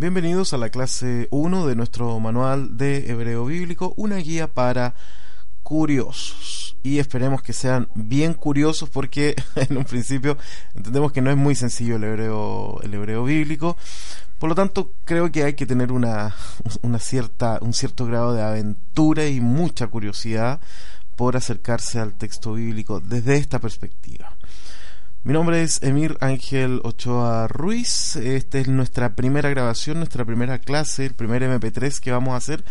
Bienvenidos a la clase 1 de nuestro manual de hebreo bíblico, una guía para curiosos. Y esperemos que sean bien curiosos porque en un principio entendemos que no es muy sencillo el hebreo, el hebreo bíblico. Por lo tanto, creo que hay que tener una, una cierta, un cierto grado de aventura y mucha curiosidad por acercarse al texto bíblico desde esta perspectiva. Mi nombre es Emir Ángel Ochoa Ruiz. Esta es nuestra primera grabación, nuestra primera clase, el primer MP3 que vamos a hacer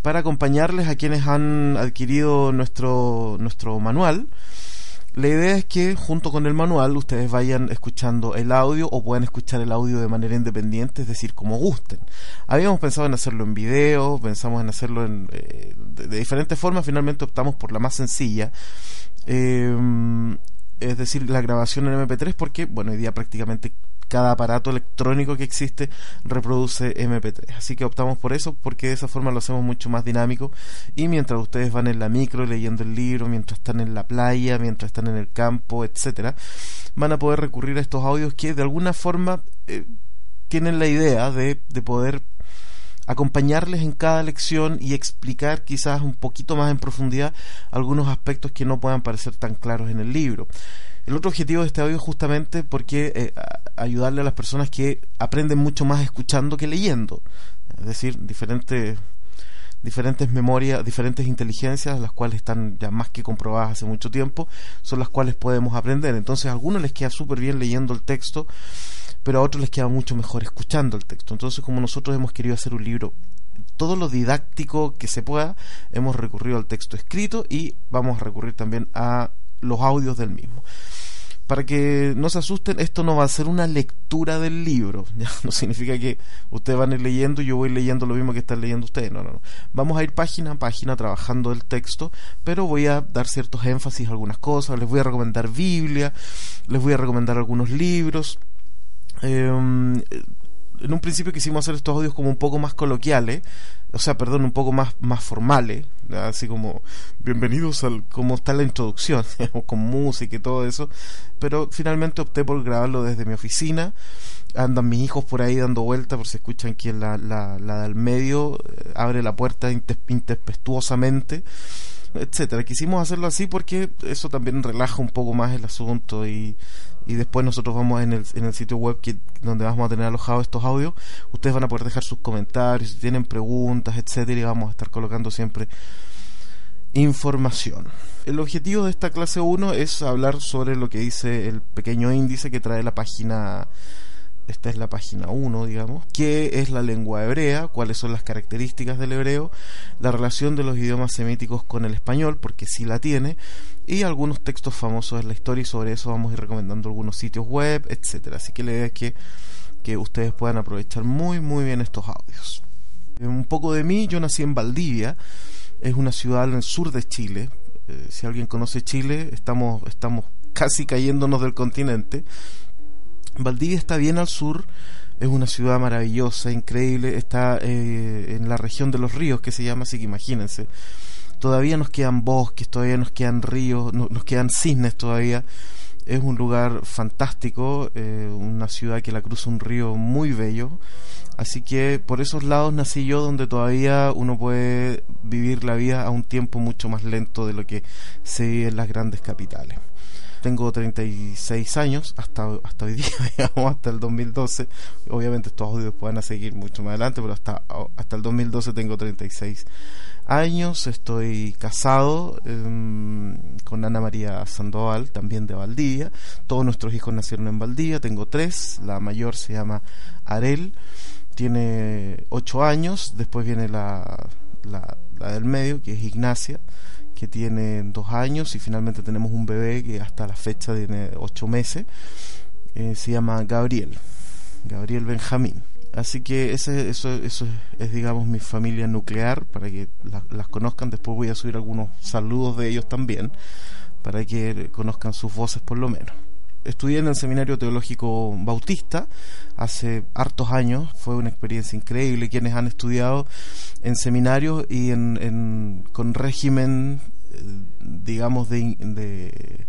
para acompañarles a quienes han adquirido nuestro, nuestro manual. La idea es que junto con el manual ustedes vayan escuchando el audio o puedan escuchar el audio de manera independiente, es decir, como gusten. Habíamos pensado en hacerlo en video, pensamos en hacerlo en, eh, de, diferentes formas, finalmente optamos por la más sencilla. Eh, es decir, la grabación en MP3, porque, bueno, hoy día prácticamente cada aparato electrónico que existe reproduce MP3. Así que optamos por eso, porque de esa forma lo hacemos mucho más dinámico. Y mientras ustedes van en la micro leyendo el libro, mientras están en la playa, mientras están en el campo, etcétera, van a poder recurrir a estos audios que de alguna forma eh, tienen la idea de, de poder acompañarles en cada lección y explicar quizás un poquito más en profundidad algunos aspectos que no puedan parecer tan claros en el libro. El otro objetivo de este audio es justamente porque eh, ayudarle a las personas que aprenden mucho más escuchando que leyendo. Es decir, diferentes diferentes memorias, diferentes inteligencias, las cuales están ya más que comprobadas hace mucho tiempo, son las cuales podemos aprender. Entonces a algunos les queda súper bien leyendo el texto, pero a otros les queda mucho mejor escuchando el texto. Entonces como nosotros hemos querido hacer un libro todo lo didáctico que se pueda, hemos recurrido al texto escrito y vamos a recurrir también a los audios del mismo para que no se asusten, esto no va a ser una lectura del libro. No significa que ustedes van a ir leyendo y yo voy leyendo lo mismo que están leyendo ustedes. No, no, no. Vamos a ir página a página trabajando el texto, pero voy a dar ciertos énfasis a algunas cosas. Les voy a recomendar Biblia, les voy a recomendar algunos libros. Eh, en un principio quisimos hacer estos audios como un poco más coloquiales, o sea, perdón, un poco más, más formales, así como bienvenidos al como está la introducción, con música y todo eso, pero finalmente opté por grabarlo desde mi oficina, andan mis hijos por ahí dando vueltas, por si escuchan que la, la, la del medio eh, abre la puerta intempestuosamente etcétera. Quisimos hacerlo así porque eso también relaja un poco más el asunto y, y después nosotros vamos en el, en el sitio web que, donde vamos a tener alojados estos audios. Ustedes van a poder dejar sus comentarios, si tienen preguntas, etcétera, y vamos a estar colocando siempre información. El objetivo de esta clase 1 es hablar sobre lo que dice el pequeño índice que trae la página esta es la página 1, digamos, qué es la lengua hebrea, cuáles son las características del hebreo, la relación de los idiomas semíticos con el español, porque sí la tiene, y algunos textos famosos de la historia y sobre eso vamos a ir recomendando algunos sitios web, etcétera. Así que la idea es que, que ustedes puedan aprovechar muy muy bien estos audios. Un poco de mí, yo nací en Valdivia, es una ciudad en el sur de Chile. Eh, si alguien conoce Chile, estamos, estamos casi cayéndonos del continente Valdivia está bien al sur, es una ciudad maravillosa, increíble, está eh, en la región de los ríos que se llama así que imagínense. Todavía nos quedan bosques, todavía nos quedan ríos, nos quedan cisnes todavía. Es un lugar fantástico, eh, una ciudad que la cruza un río muy bello. Así que por esos lados nací yo donde todavía uno puede vivir la vida a un tiempo mucho más lento de lo que se vive en las grandes capitales. Tengo 36 años hasta, hasta hoy día, digamos, hasta el 2012. Obviamente estos audios pueden seguir mucho más adelante, pero hasta, hasta el 2012 tengo 36 años. Estoy casado eh, con Ana María Sandoval, también de Valdivia. Todos nuestros hijos nacieron en Valdivia. Tengo tres. La mayor se llama Arel, tiene 8 años. Después viene la, la, la del medio, que es Ignacia que tiene dos años y finalmente tenemos un bebé que hasta la fecha tiene ocho meses. Eh, se llama Gabriel, Gabriel Benjamín. Así que ese, eso, eso es, digamos, mi familia nuclear, para que las conozcan. Después voy a subir algunos saludos de ellos también, para que conozcan sus voces por lo menos. Estudié en el Seminario Teológico Bautista hace hartos años, fue una experiencia increíble. Quienes han estudiado en seminarios y en, con régimen, eh, digamos, de,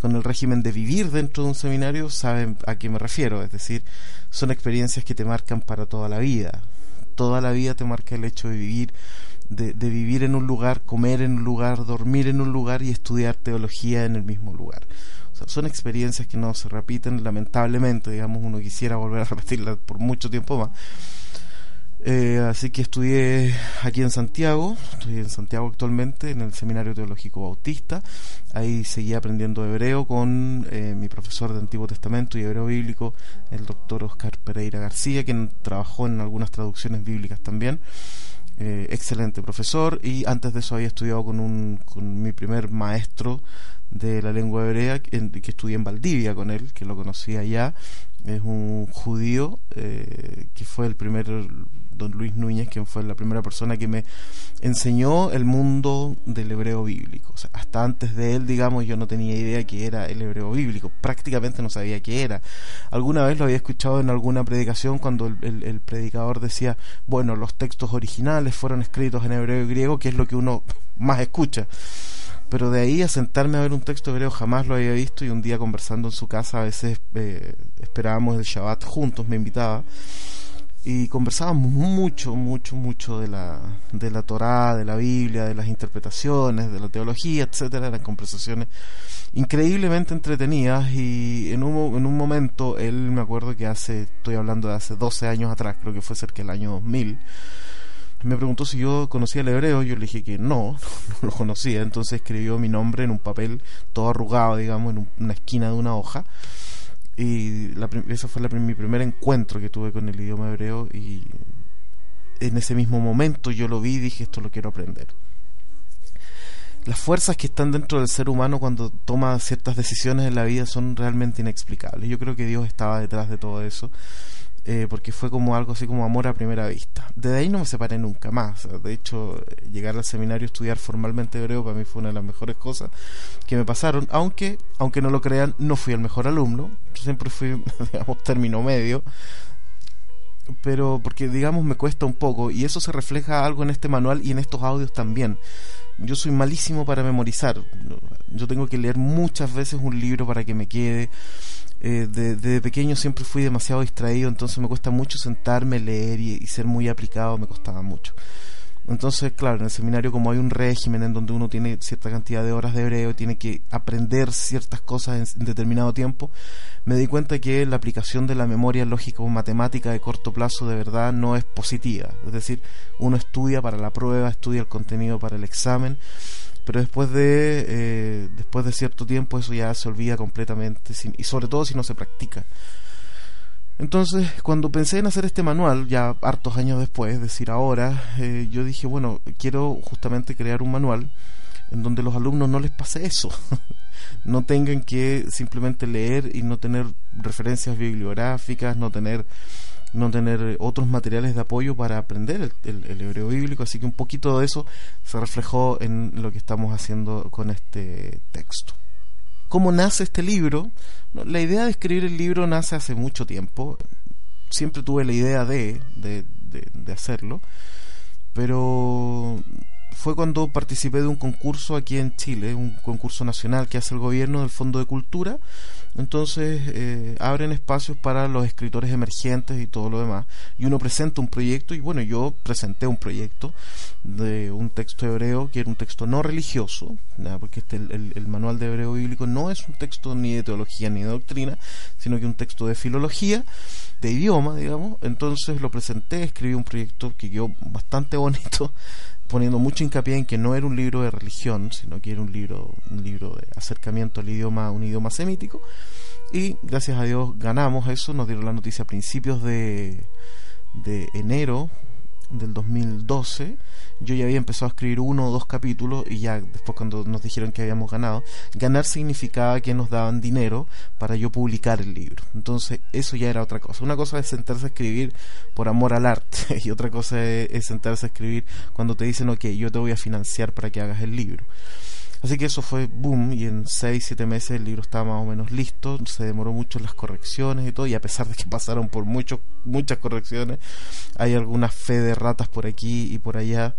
con el régimen de vivir dentro de un seminario saben a qué me refiero, es decir, son experiencias que te marcan para toda la vida. Toda la vida te marca el hecho de vivir, de vivir en un lugar, comer en un lugar, dormir en un lugar y estudiar teología en el mismo lugar. Son experiencias que no se repiten, lamentablemente, digamos, uno quisiera volver a repetirlas por mucho tiempo más eh, así que estudié aquí en Santiago, estoy en Santiago actualmente, en el Seminario Teológico Bautista. Ahí seguí aprendiendo hebreo con eh, mi profesor de Antiguo Testamento y hebreo bíblico, el doctor Oscar Pereira García, quien trabajó en algunas traducciones bíblicas también. Eh, excelente profesor y antes de eso había estudiado con, un, con mi primer maestro de la lengua hebrea que, que estudié en Valdivia con él, que lo conocía ya. Es un judío eh, que fue el primer, don Luis Núñez, quien fue la primera persona que me enseñó el mundo del hebreo bíblico. Hasta antes de él, digamos, yo no tenía idea que era el hebreo bíblico. Prácticamente no sabía qué era. Alguna vez lo había escuchado en alguna predicación cuando el, el predicador decía, bueno, los textos originales fueron escritos en hebreo y griego, que es lo que uno más escucha pero de ahí a sentarme a ver un texto hebreo jamás lo había visto y un día conversando en su casa a veces eh, esperábamos el Shabbat juntos, me invitaba y conversábamos mucho, mucho, mucho de la, de la Torá, de la Biblia, de las interpretaciones, de la teología, etcétera, eran conversaciones increíblemente entretenidas y en un, en un momento, él me acuerdo que hace, estoy hablando de hace 12 años atrás, creo que fue cerca del año 2000, me preguntó si yo conocía el hebreo, yo le dije que no, no lo conocía, entonces escribió mi nombre en un papel todo arrugado, digamos, en una esquina de una hoja. Y la, ese fue mi primer encuentro que tuve con el idioma hebreo y en ese mismo momento yo lo vi y dije esto lo quiero aprender. Las fuerzas que están dentro del ser humano cuando toma ciertas decisiones en la vida son realmente inexplicables. Yo creo que Dios estaba detrás de todo eso eh, porque fue como algo así como amor a primera vista. Desde ahí no me separé nunca más. De hecho, llegar al seminario, estudiar formalmente hebreo, para mí fue una de las mejores cosas que me pasaron, aunque, aunque no lo crean, no fui el mejor alumno, siempre fui, digamos, término medio, pero porque, digamos, me cuesta un poco, y eso se refleja algo en este manual y en estos audios también. Yo soy malísimo para memorizar. Yo tengo que leer muchas veces un libro para que me quede eh, de, pequeño siempre fui demasiado distraído, entonces me cuesta mucho sentarme, leer y, ser muy aplicado, me costaba mucho. Entonces, claro, en el seminario como hay un régimen en donde uno tiene cierta cantidad de horas de hebreo, tiene que aprender ciertas cosas en, determinado tiempo, me di cuenta que la aplicación de la memoria lógica o matemática de corto plazo de verdad no es positiva. Es decir, uno estudia para la prueba, estudia el contenido para el examen pero después de eh, después de cierto tiempo eso ya se olvida completamente y sobre todo si no se practica. Entonces cuando pensé en hacer este manual ya hartos años después es decir ahora eh, yo dije bueno quiero justamente crear un manual en donde los alumnos no les pase eso. No tengan que simplemente leer y no tener referencias bibliográficas no tener no tener eh, otros materiales de apoyo para aprender el, hebreo bíblico, así que un poquito de eso se reflejó en lo que estamos haciendo con este texto. ¿Cómo nace este libro? la idea de escribir el libro nace hace mucho tiempo, siempre tuve la idea de, de, de hacerlo, pero fue cuando participé de un concurso aquí en Chile, un concurso nacional que hace el gobierno del Fondo de Cultura, entonces eh, abren espacios para los escritores emergentes y todo lo demás. Y uno presenta un proyecto y bueno, yo presenté un proyecto de un texto hebreo que era un texto no religioso, porque este, el, el, manual de hebreo bíblico no es un texto ni de teología ni de doctrina, sino que un texto de filología, de idioma, digamos. Entonces lo presenté, escribí un proyecto que quedó bastante bonito poniendo mucho hincapié en que no era un libro de religión, sino que era un libro, un libro de acercamiento al idioma, un idioma semítico. Y gracias a Dios ganamos eso, nos dieron la noticia a principios de, de enero del 2012 yo ya había empezado a escribir uno o dos capítulos y ya después cuando nos dijeron que habíamos ganado, ganar significaba que nos daban dinero para yo publicar el libro. Entonces eso ya era otra cosa. Una cosa es sentarse a escribir por amor al arte y otra cosa es, sentarse a escribir cuando te dicen, ok, yo te voy a financiar para que hagas el libro. Así que eso fue boom y en 6, 7 meses el libro estaba más o menos listo, se demoró mucho las correcciones y todo y a pesar de que pasaron por muchos muchas correcciones, hay algunas fe de ratas por aquí y por allá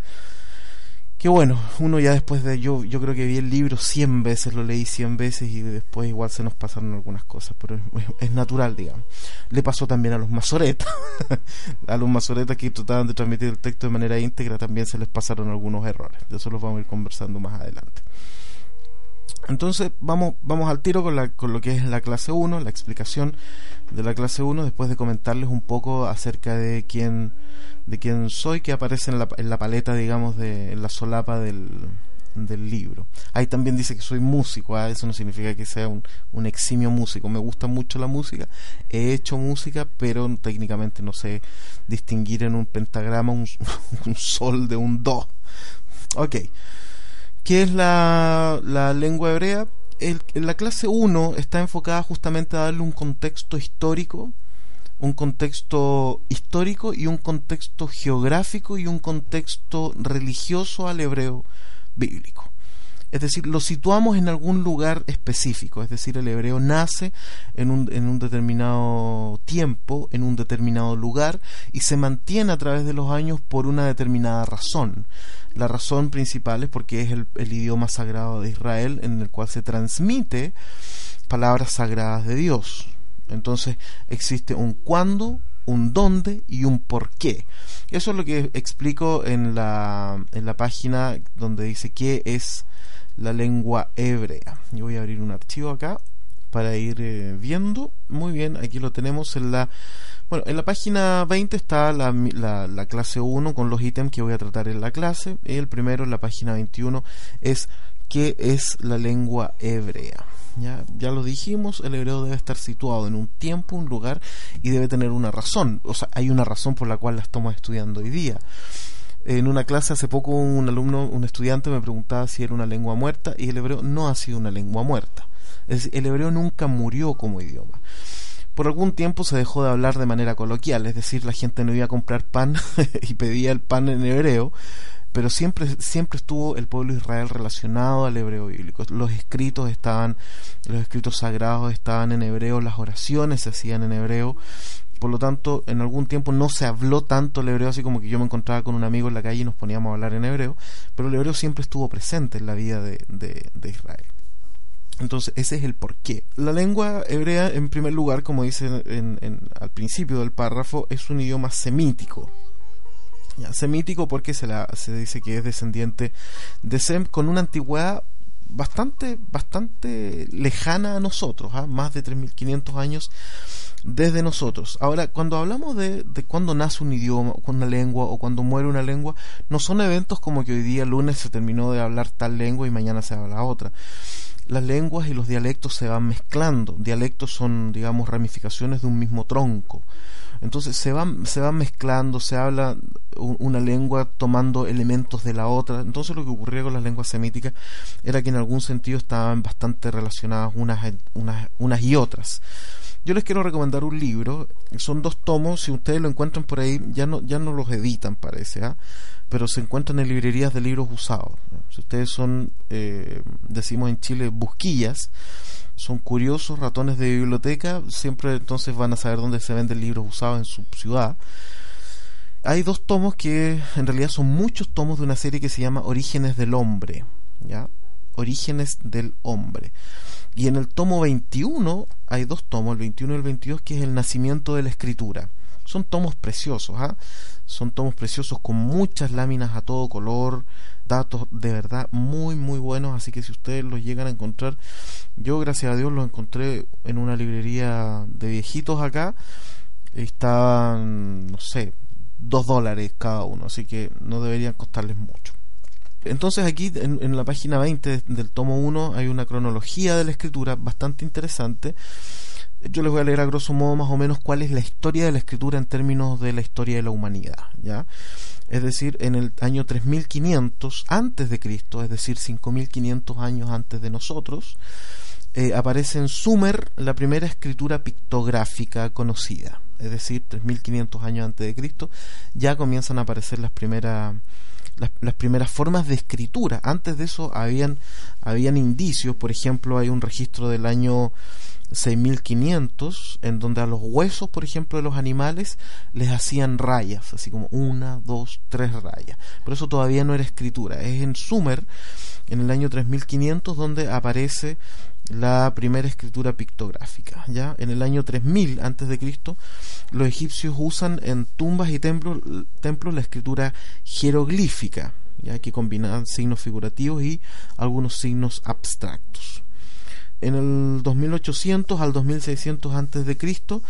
que bueno, uno ya después de yo yo creo que vi el libro 100 veces, lo leí 100 veces y después igual se nos pasaron algunas cosas, pero es, natural, digamos. Le pasó también a los masoretas, a los masoretas que trataban de transmitir el texto de manera íntegra también se les pasaron algunos errores. De eso los vamos a ir conversando más adelante. Entonces vamos, vamos al tiro con, la, con lo que es la clase 1, la explicación de la clase 1, después de comentarles un poco acerca de quién, de quién soy, que aparece en la, en la paleta, digamos, de en la solapa del, del libro. Ahí también dice que soy músico, ¿ah? eso no significa que sea un, un, eximio músico. Me gusta mucho la música, he hecho música, pero técnicamente no sé distinguir en un pentagrama un, un sol de un do. Ok. ¿Qué es la, lengua hebrea? La clase 1 está enfocada justamente a darle un contexto histórico, un contexto histórico y un contexto geográfico y un contexto religioso al hebreo bíblico. Es decir, lo situamos en algún lugar específico, es decir, el hebreo nace en un, en un determinado tiempo, en un determinado lugar, y se mantiene a través de los años por una determinada razón. La razón principal es porque es el, idioma sagrado de Israel en el cual se transmite palabras sagradas de Dios. Entonces existe un cuándo, un dónde y un por qué. Eso es lo que explico en la, en la página donde dice qué es la lengua hebrea. Yo voy a abrir un archivo acá para ir eh, viendo. Muy bien, aquí lo tenemos en la bueno, en la página 20 está la, la, clase 1 con los ítems que voy a tratar en la clase. El primero, en la página 21, es qué es la lengua hebrea. ¿Ya? ya lo dijimos, el hebreo debe estar situado en un tiempo, un lugar y debe tener una razón. O sea, hay una razón por la cual la estamos estudiando hoy día. En una clase hace poco un alumno, un estudiante me preguntaba si era una lengua muerta y el hebreo no ha sido una lengua muerta. Es decir, el hebreo nunca murió como idioma por algún tiempo se dejó de hablar de manera coloquial, es decir, la gente no iba a comprar pan y pedía el pan en hebreo, pero siempre, siempre estuvo el pueblo de Israel relacionado al hebreo bíblico. Los escritos estaban, los escritos sagrados estaban en hebreo, las oraciones se hacían en hebreo. Por lo tanto, en algún tiempo no se habló tanto el hebreo, así como que yo me encontraba con un amigo en la calle y nos poníamos a hablar en hebreo, pero el hebreo siempre estuvo presente en la vida de, de Israel. Entonces, ese es el porqué. La lengua hebrea, en primer lugar, como dice en, al principio del párrafo, es un idioma semítico. semítico porque se, la, se dice que es descendiente de Sem con una antigüedad bastante, bastante lejana a nosotros, ¿ah? más de 3.500 años desde nosotros. Ahora, cuando hablamos de, de cuando nace un idioma, una lengua o cuando muere una lengua, no son eventos como que hoy día lunes se terminó de hablar tal lengua y mañana se habla otra las lenguas y los dialectos se van mezclando. Dialectos son, digamos, ramificaciones de un mismo tronco. Entonces se van, se van mezclando, se habla una lengua tomando elementos de la otra. Entonces lo que ocurría con las lenguas semíticas era que en algún sentido estaban bastante relacionadas unas, unas, unas y otras. Yo les quiero recomendar un libro, son dos tomos, si ustedes lo encuentran por ahí, ya no, ya no los editan parece, ¿ah? pero se encuentran en librerías de libros usados. Si ustedes son, eh, decimos en Chile, busquillas, son curiosos ratones de biblioteca, siempre entonces van a saber dónde se venden libros usados en su ciudad. Hay dos tomos que en realidad son muchos tomos de una serie que se llama Orígenes del Hombre, ¿ya? Orígenes del Hombre. Y en el tomo 21 hay dos tomos, el 21 y el 22, que es el nacimiento de la escritura. Son tomos preciosos, ¿ah? Son tomos preciosos con muchas láminas a todo color, datos de verdad muy muy buenos, así que si ustedes los llegan a encontrar, yo gracias a Dios los encontré en una librería de viejitos acá, estaban, no sé, dos dólares cada uno, así que no deberían costarles mucho. Entonces aquí en, la página 20 del tomo 1 hay una cronología de la escritura bastante interesante yo les voy a leer a grosso modo más o menos cuál es la historia de la escritura en términos de la historia de la humanidad, ¿ya? Es decir, en el año 3500 antes de Cristo, es decir, 5500 años antes de nosotros, eh, aparece en Sumer la primera escritura pictográfica conocida, es decir, 3500 años antes de Cristo, ya comienzan a aparecer las primeras las, primeras formas de escritura. Antes de eso habían, habían indicios, por ejemplo, hay un registro del año 6500 en donde a los huesos, por ejemplo, de los animales les hacían rayas, así como una, dos, tres rayas. Pero eso todavía no era escritura. Es en Sumer, en el año 3500, donde aparece la primera escritura pictográfica. Ya en el año 3000 antes de Cristo, los egipcios usan en tumbas y templos, templos la escritura jeroglífica, ya que combinaban signos figurativos y algunos signos abstractos. En el 2800 al 2600 antes de Cristo,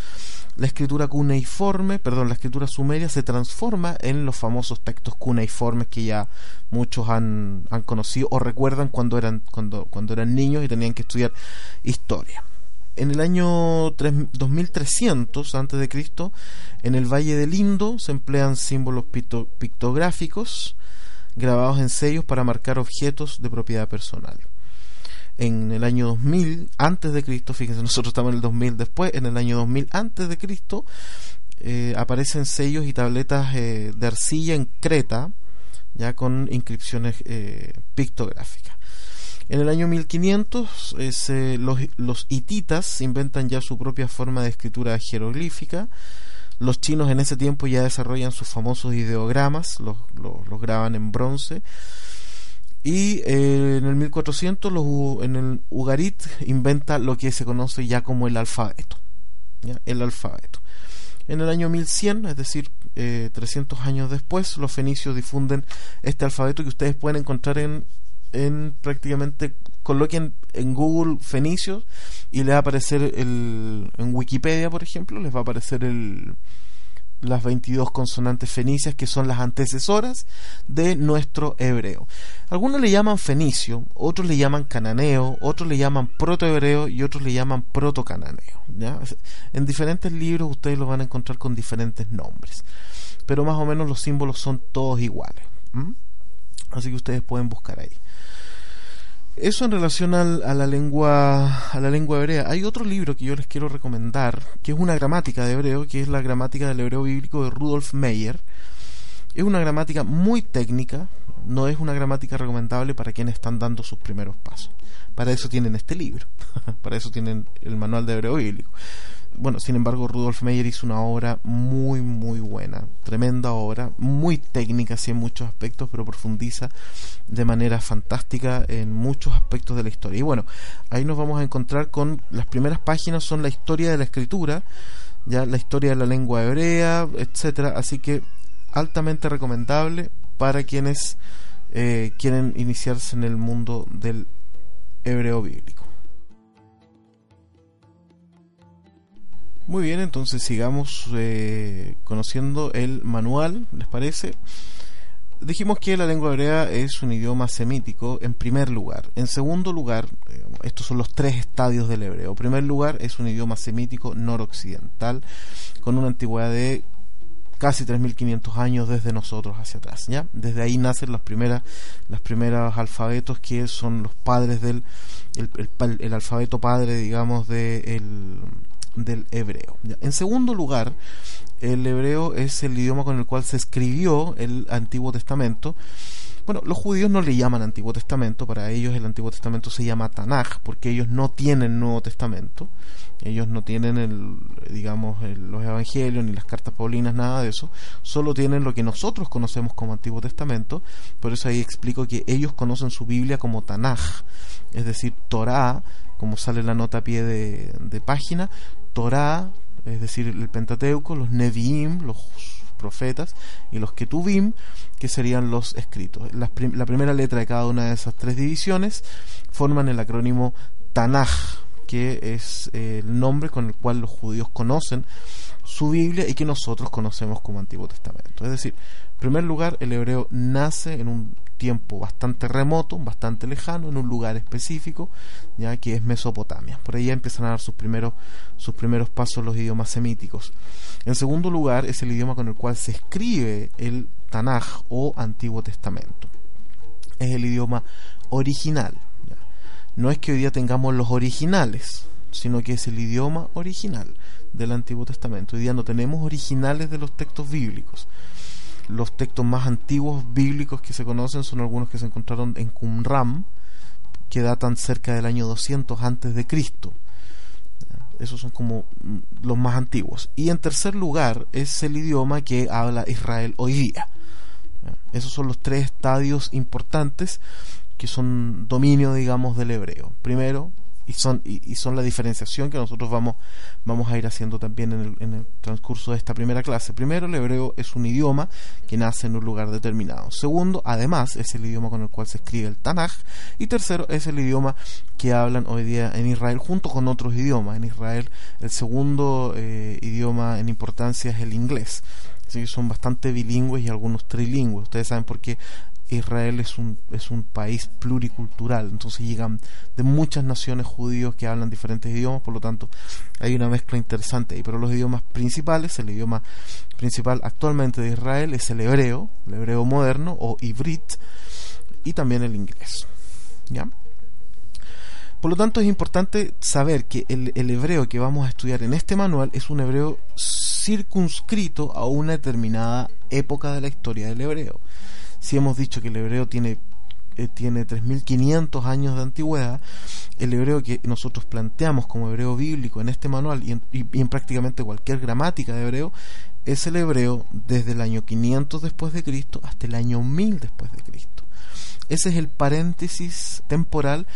la escritura cuneiforme, perdón, la escritura sumeria se transforma en los famosos textos cuneiformes que ya muchos han, conocido o recuerdan cuando eran, cuando, cuando eran niños y tenían que estudiar historia. En el año 2300 antes de Cristo, en el Valle del Indo se emplean símbolos pictográficos grabados en sellos para marcar objetos de propiedad personal en el año 2000 antes de Cristo, fíjense, nosotros estamos en el 2000 después, en el año 2000 antes de Cristo, eh, aparecen sellos y tabletas eh, de arcilla en Creta, ya con inscripciones eh, pictográficas. En el año 1500 los, los, hititas inventan ya su propia forma de escritura jeroglífica. Los chinos en ese tiempo ya desarrollan sus famosos ideogramas, los, los graban en bronce y eh, en el 1400 los, en el Ugarit inventa lo que se conoce ya como el alfabeto. El alfabeto. En el año 1100, es decir, 300 eh, años después, los fenicios difunden este alfabeto que ustedes pueden encontrar en, en prácticamente coloquen en Google fenicios y les va a aparecer el, en Wikipedia, por ejemplo, les va a aparecer el, las 22 consonantes fenicias que son las antecesoras de nuestro hebreo. Algunos le llaman fenicio, otros le llaman cananeo, otros le llaman protohebreo y otros le llaman protocananeo. En diferentes libros ustedes lo van a encontrar con diferentes nombres, pero más o menos los símbolos son todos iguales. Así que ustedes pueden buscar ahí. Eso en relación a la lengua a la lengua hebrea. Hay otro libro que yo les quiero recomendar, que es una gramática de hebreo, que es la gramática del hebreo bíblico de Rudolf Meyer. Es una gramática muy técnica, no es una gramática recomendable para quienes están dando sus primeros pasos. Para eso tienen este libro, para eso tienen el manual de hebreo bíblico bueno, sin embargo, Rudolf Meyer hizo una obra muy, muy buena, tremenda obra, muy técnica, sí, en muchos aspectos, pero profundiza de manera fantástica en muchos aspectos de la historia. Y bueno, ahí nos vamos a encontrar con las primeras páginas, son la historia de la escritura, ya la historia de la lengua hebrea, etcétera, así que altamente recomendable para quienes eh, quieren iniciarse en el mundo del hebreo bíblico. Muy bien, entonces sigamos eh, conociendo el manual, ¿les parece? Dijimos que la lengua hebrea es un idioma semítico en primer lugar. En segundo lugar, estos son los tres estadios del hebreo. En primer lugar, es un idioma semítico noroccidental con una antigüedad de casi 3.500 años desde nosotros hacia atrás. ¿ya? Desde ahí nacen las primeras, los primeros alfabetos que son los padres del el, alfabeto padre, digamos, de del hebreo. En segundo lugar, el hebreo es el idioma con el cual se escribió el Antiguo Testamento. Bueno, los judíos no le llaman Antiguo Testamento, para ellos el Antiguo Testamento se llama Tanaj, porque ellos no tienen Nuevo Testamento, ellos no tienen el, digamos, los evangelios ni las cartas paulinas, nada de eso, solo tienen lo que nosotros conocemos como Antiguo Testamento, por eso ahí explico que ellos conocen su Biblia como Tanaj, es decir, Torah, como sale la nota a pie de página, Torah, es decir, el Pentateuco, los Nevi'im, los profetas, y los Ketuvim, que serían los escritos. la primera letra de cada una de esas tres divisiones forman el acrónimo Tanaj, que es eh, el nombre con el cual los judíos conocen su Biblia y que nosotros conocemos como Antiguo Testamento. Es decir, en primer lugar, el hebreo nace en un tiempo bastante remoto, bastante lejano, en un lugar específico, ya que es Mesopotamia. Por ahí empiezan a dar sus primeros, sus primeros pasos los idiomas semíticos. En segundo lugar, es el idioma con el cual se escribe el Tanaj o Antiguo Testamento. Es el idioma original. No es que hoy día tengamos los originales, sino que es el idioma original del Antiguo Testamento. Hoy día no tenemos originales de los textos bíblicos los textos más antiguos bíblicos que se conocen son algunos que se encontraron en Qumran, que datan cerca del año 200 antes de Cristo. Esos son como mm, los más antiguos. Y en tercer lugar es el idioma que habla Israel hoy día. Esos son los tres estadios importantes que son dominio, digamos, del hebreo. Primero, y son, y, son la diferenciación que nosotros vamos, vamos a ir haciendo también en el, en el, transcurso de esta primera clase. Primero, el hebreo es un idioma que nace en un lugar determinado. Segundo, además, es el idioma con el cual se escribe el Tanaj. Y tercero, es el idioma que hablan hoy día en Israel junto con otros idiomas. En Israel, el segundo eh, idioma en importancia es el inglés. Así que son bastante bilingües y algunos trilingües. Ustedes saben por qué Israel es un, es un país pluricultural, entonces llegan de muchas naciones judíos que hablan diferentes idiomas, por lo tanto hay una mezcla interesante ahí. Pero los idiomas principales, el idioma principal actualmente de Israel es el hebreo, el hebreo moderno o ibrit, y también el inglés. ¿Ya? Por lo tanto, es importante saber que el, el, hebreo que vamos a estudiar en este manual es un hebreo circunscrito a una determinada época de la historia del hebreo si hemos dicho que el hebreo tiene eh, tiene 3.500 años de antigüedad, el hebreo que nosotros planteamos como hebreo bíblico en este manual y en, prácticamente cualquier gramática de hebreo es el hebreo desde el año 500 después de Cristo hasta el año 1000 después de Cristo. Ese es el paréntesis temporal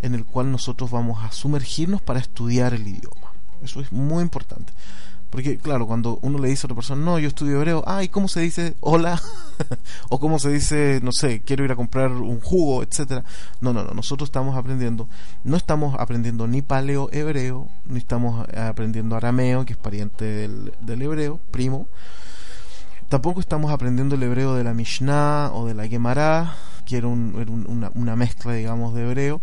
en el cual nosotros vamos a sumergirnos para estudiar el idioma. Eso es muy importante. Porque, claro, cuando uno le dice a otra persona, no, yo estudio hebreo, ay, ¿cómo se dice hola? o cómo se dice, no sé, quiero ir a comprar un jugo, etcétera. No, no, no, nosotros estamos aprendiendo, no estamos aprendiendo ni paleo hebreo, ni estamos aprendiendo arameo, que es pariente del, hebreo, primo. Tampoco estamos aprendiendo el hebreo de la Mishnah o de la Gemara, que era, una, una, mezcla, digamos, de hebreo.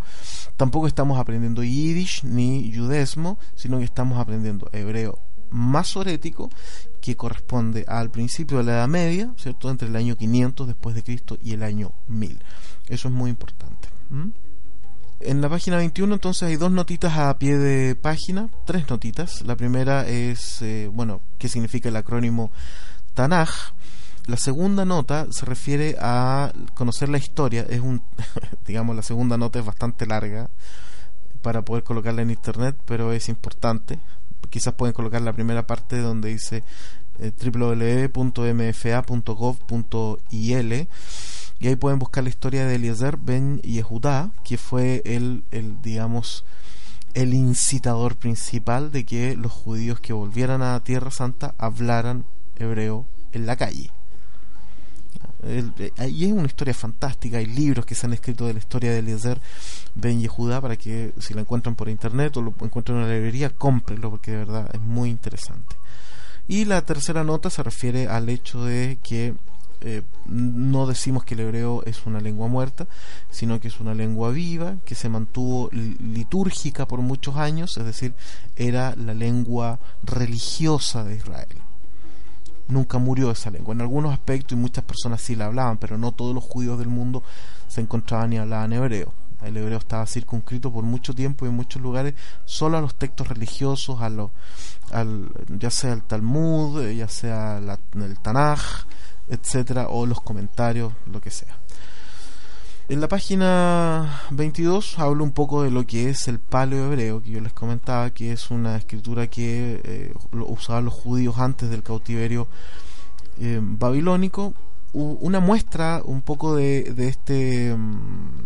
Tampoco estamos aprendiendo Yiddish ni Judesmo, sino que estamos aprendiendo hebreo masorético que corresponde al principio de la Edad Media, ¿cierto? Entre el año 500 después de Cristo y el año 1000. Eso es muy importante. En la página 21 entonces hay dos notitas a pie de página, tres notitas. La primera es, eh, bueno, qué significa el acrónimo Tanaj. La segunda nota se refiere a conocer la historia. Es un, digamos, la segunda nota es bastante larga para poder colocarla en internet, pero es importante quizás pueden colocar la primera parte donde dice eh, www.mfa.gov.il y ahí pueden buscar la historia de Eliezer Ben Yehudá, que fue el, el, digamos, el incitador principal de que los judíos que volvieran a Tierra Santa hablaran hebreo en la calle. Y es una historia fantástica, hay libros que se han escrito de la historia de Eliezer Ben Yehuda para que si lo encuentran por internet o lo encuentran en una librería, cómprenlo porque de verdad es muy interesante. Y la tercera nota se refiere al hecho de que eh, no decimos que el hebreo es una lengua muerta, sino que es una lengua viva, que se mantuvo litúrgica por muchos años, es decir, era la lengua religiosa de Israel nunca murió esa lengua. En algunos aspectos y muchas personas sí la hablaban, pero no todos los judíos del mundo se encontraban y hablaban hebreo. El hebreo estaba circunscrito por mucho tiempo y en muchos lugares solo a los textos religiosos, a los, al, ya sea el Talmud, ya sea el Tanaj, etcétera, o los comentarios, lo que sea. En la página 22 hablo un poco de lo que es el paleo hebreo, que yo les comentaba, que es una escritura que eh, usaban los judíos antes del cautiverio eh, babilónico. Una muestra un poco de, de este mm,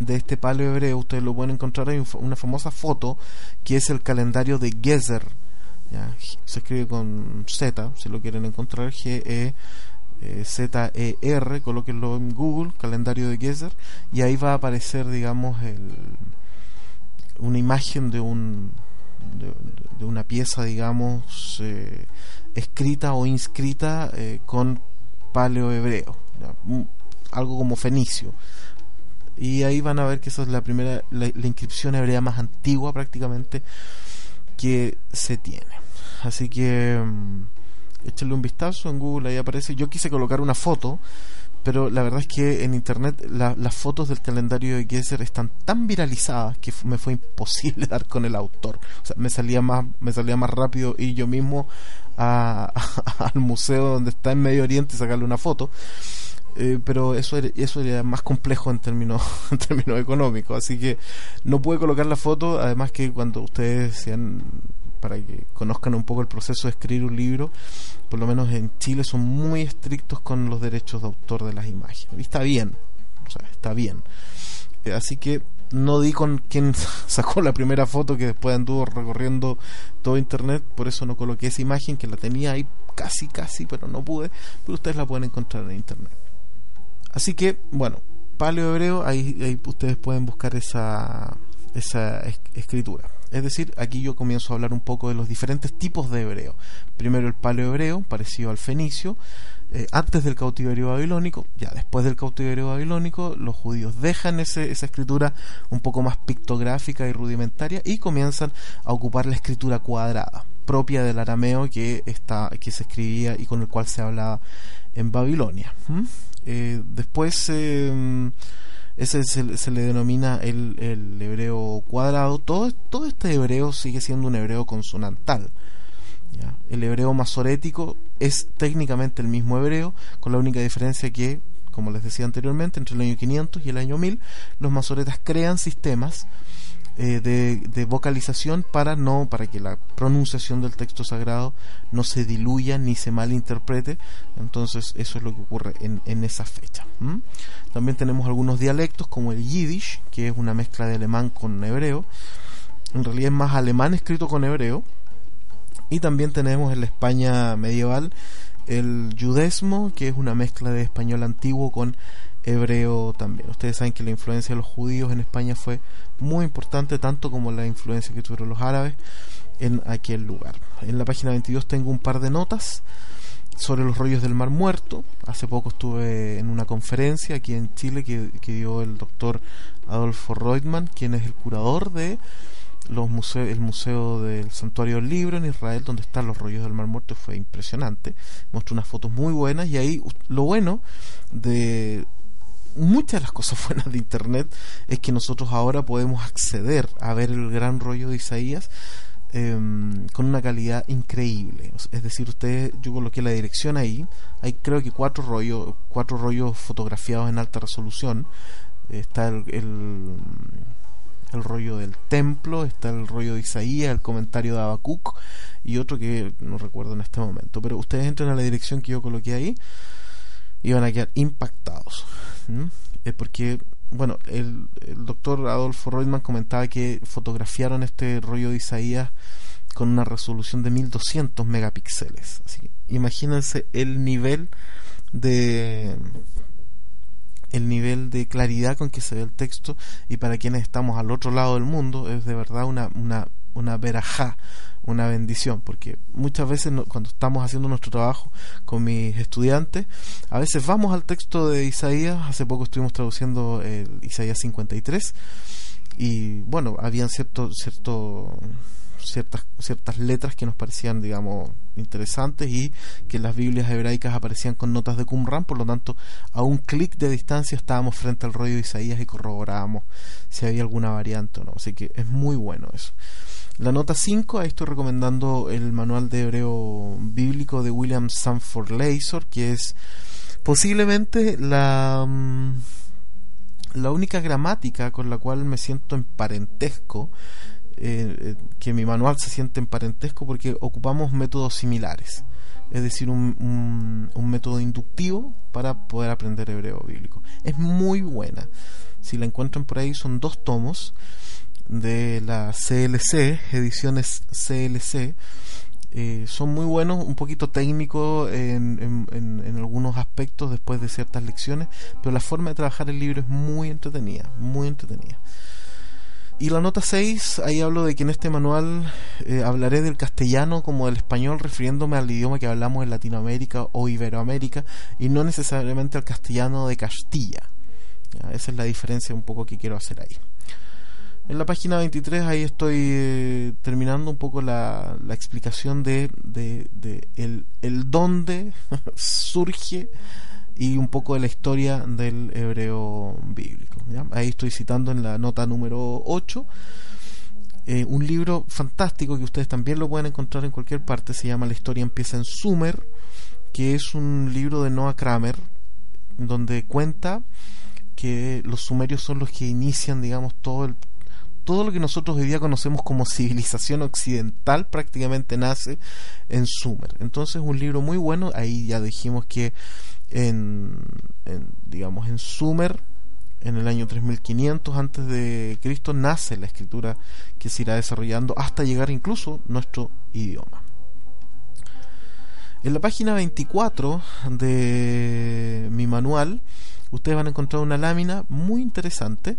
de este paleo hebreo, ustedes lo pueden encontrar en una famosa foto que es el calendario de Gezer. Se escribe con Z, si lo quieren encontrar, G-E eh, ZER, colóquenlo en Google, calendario de Gezer, y ahí va a aparecer, digamos, el, una imagen de un de, una pieza, digamos, eh, escrita o inscrita eh, con paleo hebreo, algo como fenicio. Y ahí van a ver que esa es la primera, la inscripción hebrea más antigua prácticamente que se tiene. Así que échale un vistazo en Google, ahí aparece. Yo quise colocar una foto, pero la verdad es que en internet las fotos del calendario de Gesser están tan viralizadas que me fue imposible dar con el autor. O sea, me salía más, me salía más rápido ir yo mismo a, al museo donde está en Medio Oriente y sacarle una foto. Eh, pero eso era, eso era más complejo en términos, en términos económicos. Así que no pude colocar la foto. Además que cuando ustedes sean para que conozcan un poco el proceso de escribir un libro, por lo menos en Chile son muy estrictos con los derechos de autor de las imágenes. Y está bien, está bien. Eh, así que no di con quién sacó la primera foto que después anduvo recorriendo todo internet, por eso no coloqué esa imagen que la tenía ahí casi casi, pero no pude, pero ustedes la pueden encontrar en internet. Así que, bueno, paleo hebreo, ahí, ustedes pueden buscar esa escritura. Es decir, aquí yo comienzo a hablar un poco de los diferentes tipos de hebreo. Primero el paleo hebreo, parecido al fenicio, eh, antes del cautiverio babilónico, ya después del cautiverio babilónico, los judíos dejan ese, esa escritura un poco más pictográfica y rudimentaria y comienzan a ocupar la escritura cuadrada, propia del arameo que, está, que se escribía y con el cual se hablaba en Babilonia. Eh, después em, ese se, le denomina el, el, hebreo cuadrado. Todo, todo este hebreo sigue siendo un hebreo consonantal. El hebreo masorético es técnicamente el mismo hebreo, con la única diferencia que, como les decía anteriormente, entre el año 500 y el año 1000, los masoretas crean sistemas eh, de, vocalización para no para que la pronunciación del texto sagrado no se diluya ni se malinterprete. Entonces eso es lo que ocurre en, en esa fecha también tenemos algunos dialectos como el yiddish que es una mezcla de alemán con hebreo. En realidad es más alemán escrito con hebreo. Y también tenemos en la España medieval el judesmo que es una mezcla de español antiguo con hebreo también. Ustedes saben que la influencia de los judíos en España fue muy importante, tanto como la influencia que tuvieron los árabes en aquel lugar. En la página 22 tengo un par de notas sobre los rollos del Mar Muerto. Hace poco estuve en una conferencia aquí en Chile que, dio el doctor Adolfo Reutemann, quien es el curador de los museos, el Museo del Santuario del Libro en Israel, donde están los rollos del Mar Muerto, fue impresionante. Mostró unas fotos muy buenas y ahí lo bueno de muchas de las cosas buenas de Internet es que nosotros ahora podemos acceder a ver el gran rollo de Isaías em, con una calidad increíble. Es decir, ustedes, yo coloqué la dirección ahí, hay creo que cuatro rollos, cuatro rollos fotografiados en alta resolución. Está el, el, el rollo del templo, está el rollo de Isaías, el comentario de Habacuc y otro que no recuerdo en este momento. Pero ustedes entran a la dirección que yo coloqué ahí y van a quedar impactados. Es porque, bueno, el, doctor Adolfo Reutemann comentaba que fotografiaron este rollo de Isaías con una resolución de 1200 megapíxeles. Así que imagínense el nivel de el nivel de claridad con que se ve el texto y para quienes estamos al otro lado del mundo es de verdad una, una, una verajá, una bendición, porque muchas veces cuando estamos haciendo nuestro trabajo con mis estudiantes, a veces vamos al texto de Isaías, hace poco estuvimos traduciendo el Isaías 53 y bueno, habían cierto, cierto ciertas, ciertas letras que nos parecían, digamos, interesantes y que las Biblias hebraicas aparecían con notas de Qumran, por lo tanto, a un clic de distancia estábamos frente al rollo de Isaías y corroborábamos si había alguna variante o no. Así que es muy bueno eso. La nota 5, ahí estoy recomendando el manual de hebreo bíblico de William Sanford Leisor, que es posiblemente la, mm, la única gramática con la cual me siento en parentesco, eh, eh, que mi manual se siente en parentesco porque ocupamos métodos similares, es decir, un, un método inductivo para poder aprender hebreo bíblico. Es muy buena. Si la encuentran por ahí, son dos tomos de la CLC, ediciones CLC, eh, son muy buenos, un poquito técnicos en, en, algunos aspectos después de ciertas lecciones, pero la forma de trabajar el libro es muy entretenida, muy entretenida. Y la nota 6, ahí hablo de que en este manual eh, hablaré del castellano como del español, refiriéndome al idioma que hablamos en Latinoamérica o Iberoamérica, y no necesariamente al castellano de Castilla. Esa es la diferencia un poco que quiero hacer ahí. En la página 23 ahí estoy eh, terminando un poco la, la explicación de, de, el, el, dónde surge y un poco de la historia del hebreo bíblico. Ahí estoy citando en la nota número 8. Eh, un libro fantástico que ustedes también lo pueden encontrar en cualquier parte, se llama La historia empieza en Sumer, que es un libro de Noah Kramer, donde cuenta que los sumerios son los que inician, digamos, todo el todo lo que nosotros hoy día conocemos como civilización occidental prácticamente nace en Sumer. Entonces, un libro muy bueno. Ahí ya dijimos que en, digamos, en Sumer, en el año 3500 antes de Cristo, nace la escritura que se irá desarrollando hasta llegar incluso nuestro idioma. En la página 24 de mi manual, ustedes van a encontrar una lámina muy interesante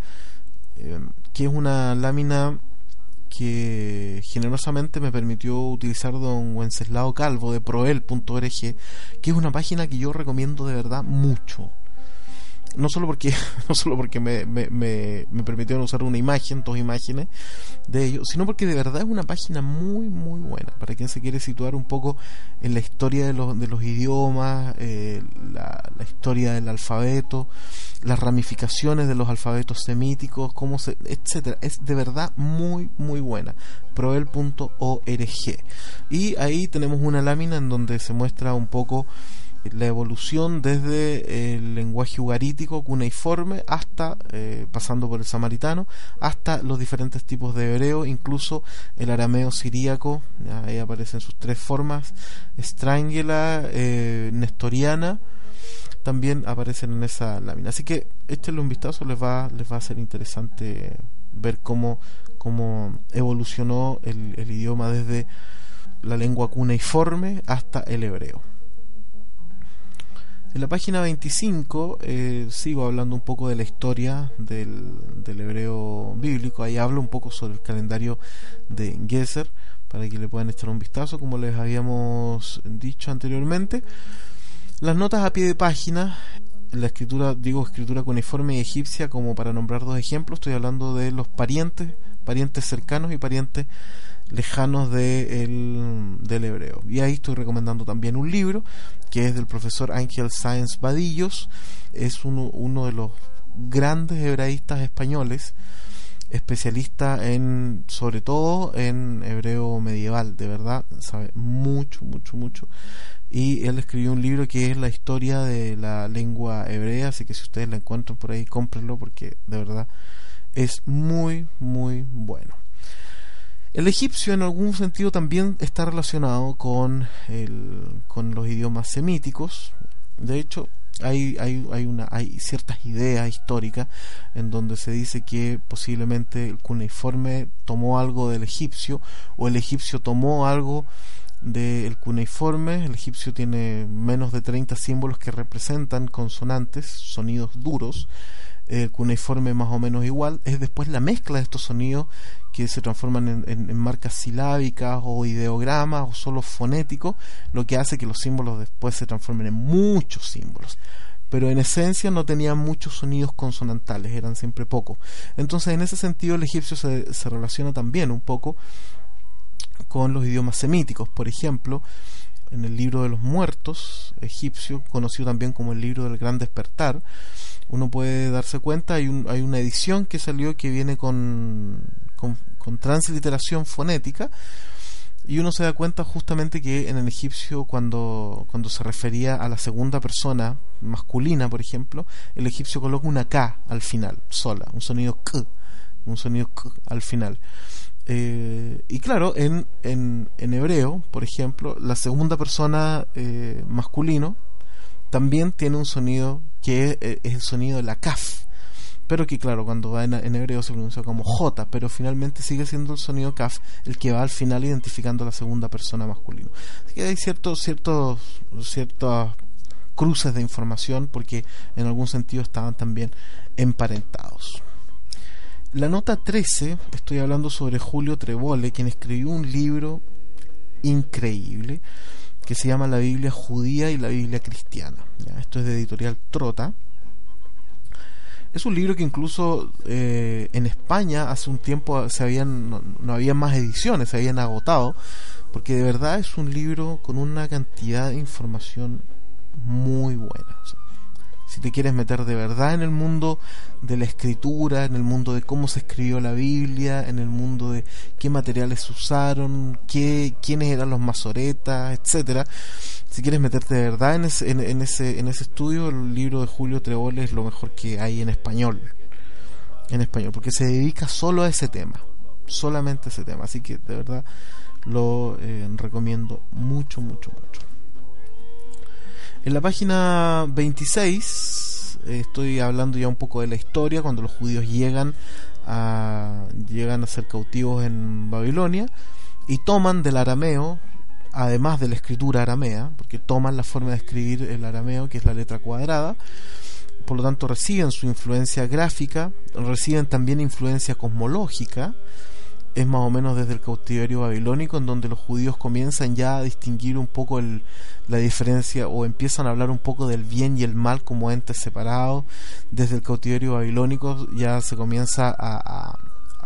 eh, que es una lámina que generosamente me permitió utilizar don Wenceslao Calvo de proel.org, que es una página que yo recomiendo de verdad mucho no solo porque no solo porque me, me, me, permitieron usar una imagen, dos imágenes de ellos, sino porque de verdad es una página muy muy buena para quien se quiere situar un poco en la historia de los, de los idiomas, eh, la, historia del alfabeto, las ramificaciones de los alfabetos semíticos, cómo se, etcétera. Es de verdad muy muy buena. proel.org y ahí tenemos una lámina en donde se muestra un poco la evolución desde el lenguaje ugarítico cuneiforme hasta, eh, pasando por el samaritano, hasta los diferentes tipos de hebreo, incluso el arameo siríaco, ahí aparecen sus tres formas, Strangela, eh, Nestoriana, también aparecen en esa lámina. Así que échenle un vistazo, les va, les va a ser interesante ver cómo, cómo evolucionó el idioma desde la lengua cuneiforme hasta el hebreo. En la página 25 eh, sigo hablando un poco de la historia del, hebreo bíblico. Ahí hablo un poco sobre el calendario de Geser para que le puedan echar un vistazo, como les habíamos dicho anteriormente. Las notas a pie de página, la escritura, digo escritura cuneiforme y egipcia, como para nombrar dos ejemplos, estoy hablando de los parientes, parientes cercanos y parientes lejanos de del hebreo. Y ahí estoy recomendando también un libro que es del profesor Ángel Sáenz Vadillos, es uno, uno de los grandes hebraístas españoles, especialista en, sobre todo en hebreo medieval, de verdad, sabe mucho, mucho, mucho. Y él escribió un libro que es la historia de la lengua hebrea, así que si ustedes la encuentran por ahí, cómprenlo porque de verdad es muy, muy bueno. El egipcio en algún sentido también está relacionado con, el, con los idiomas semíticos. De hecho, hay, hay, hay, una, hay ciertas ideas históricas en donde se dice que posiblemente el cuneiforme tomó algo del egipcio o el egipcio tomó algo del cuneiforme. El egipcio tiene menos de 30 símbolos que representan consonantes, sonidos duros. El cuneiforme más o menos igual. Es después la mezcla de estos sonidos que se transforman en, marcas silábicas o ideogramas o solo fonéticos, lo que hace que los símbolos después se transformen en muchos símbolos. Pero en esencia no tenían muchos sonidos consonantales, eran siempre pocos. Entonces, en ese sentido, el egipcio se, se relaciona también un poco con los idiomas semíticos. Por ejemplo, en el libro de los muertos egipcio, conocido también como el libro del gran despertar, uno puede darse cuenta, hay, un, hay una edición que salió que viene con, con, transliteración fonética y uno se da cuenta justamente que en el egipcio cuando, cuando se refería a la segunda persona masculina, por ejemplo, el egipcio coloca una K al final, sola, un sonido K, un sonido K al final. Eh, y claro, en, en, en, hebreo, por ejemplo, la segunda persona eh, masculino también tiene un sonido que es, es el sonido de la kaf pero que claro, cuando va en, hebreo se pronuncia como J, pero finalmente sigue siendo el sonido kaf el que va al final identificando a la segunda persona masculina. Así que hay ciertos, ciertos, ciertos cruces de información porque en algún sentido estaban también emparentados. La nota 13, estoy hablando sobre Julio Trebole, quien escribió un libro increíble que se llama La Biblia judía y la Biblia cristiana. Esto es de editorial Trota es un libro que incluso eh, en España hace un tiempo se habían no, había más ediciones, se habían agotado, porque de verdad es un libro con una cantidad de información muy buena, si te quieres meter de verdad en el mundo de la escritura, en el mundo de cómo se escribió la Biblia, en el mundo de qué materiales usaron, qué, quiénes eran los masoretas, etcétera. Si quieres meterte de verdad en ese, en, ese, en ese estudio, el libro de Julio Trebol es lo mejor que hay en español. En español, porque se dedica solo a ese tema. Solamente a ese tema. Así que de verdad lo eh, recomiendo mucho, mucho, mucho. En la página 26 eh, estoy hablando ya un poco de la historia cuando los judíos llegan a llegan a ser cautivos en Babilonia y toman del arameo además de la escritura aramea, porque toman la forma de escribir el arameo, que es la letra cuadrada, por lo tanto reciben su influencia gráfica, reciben también influencia cosmológica, es más o menos desde el cautiverio babilónico, en donde los judíos comienzan ya a distinguir un poco el, la diferencia o empiezan a hablar un poco del bien y el mal como entes separados. Desde el cautiverio babilónico ya se comienza a,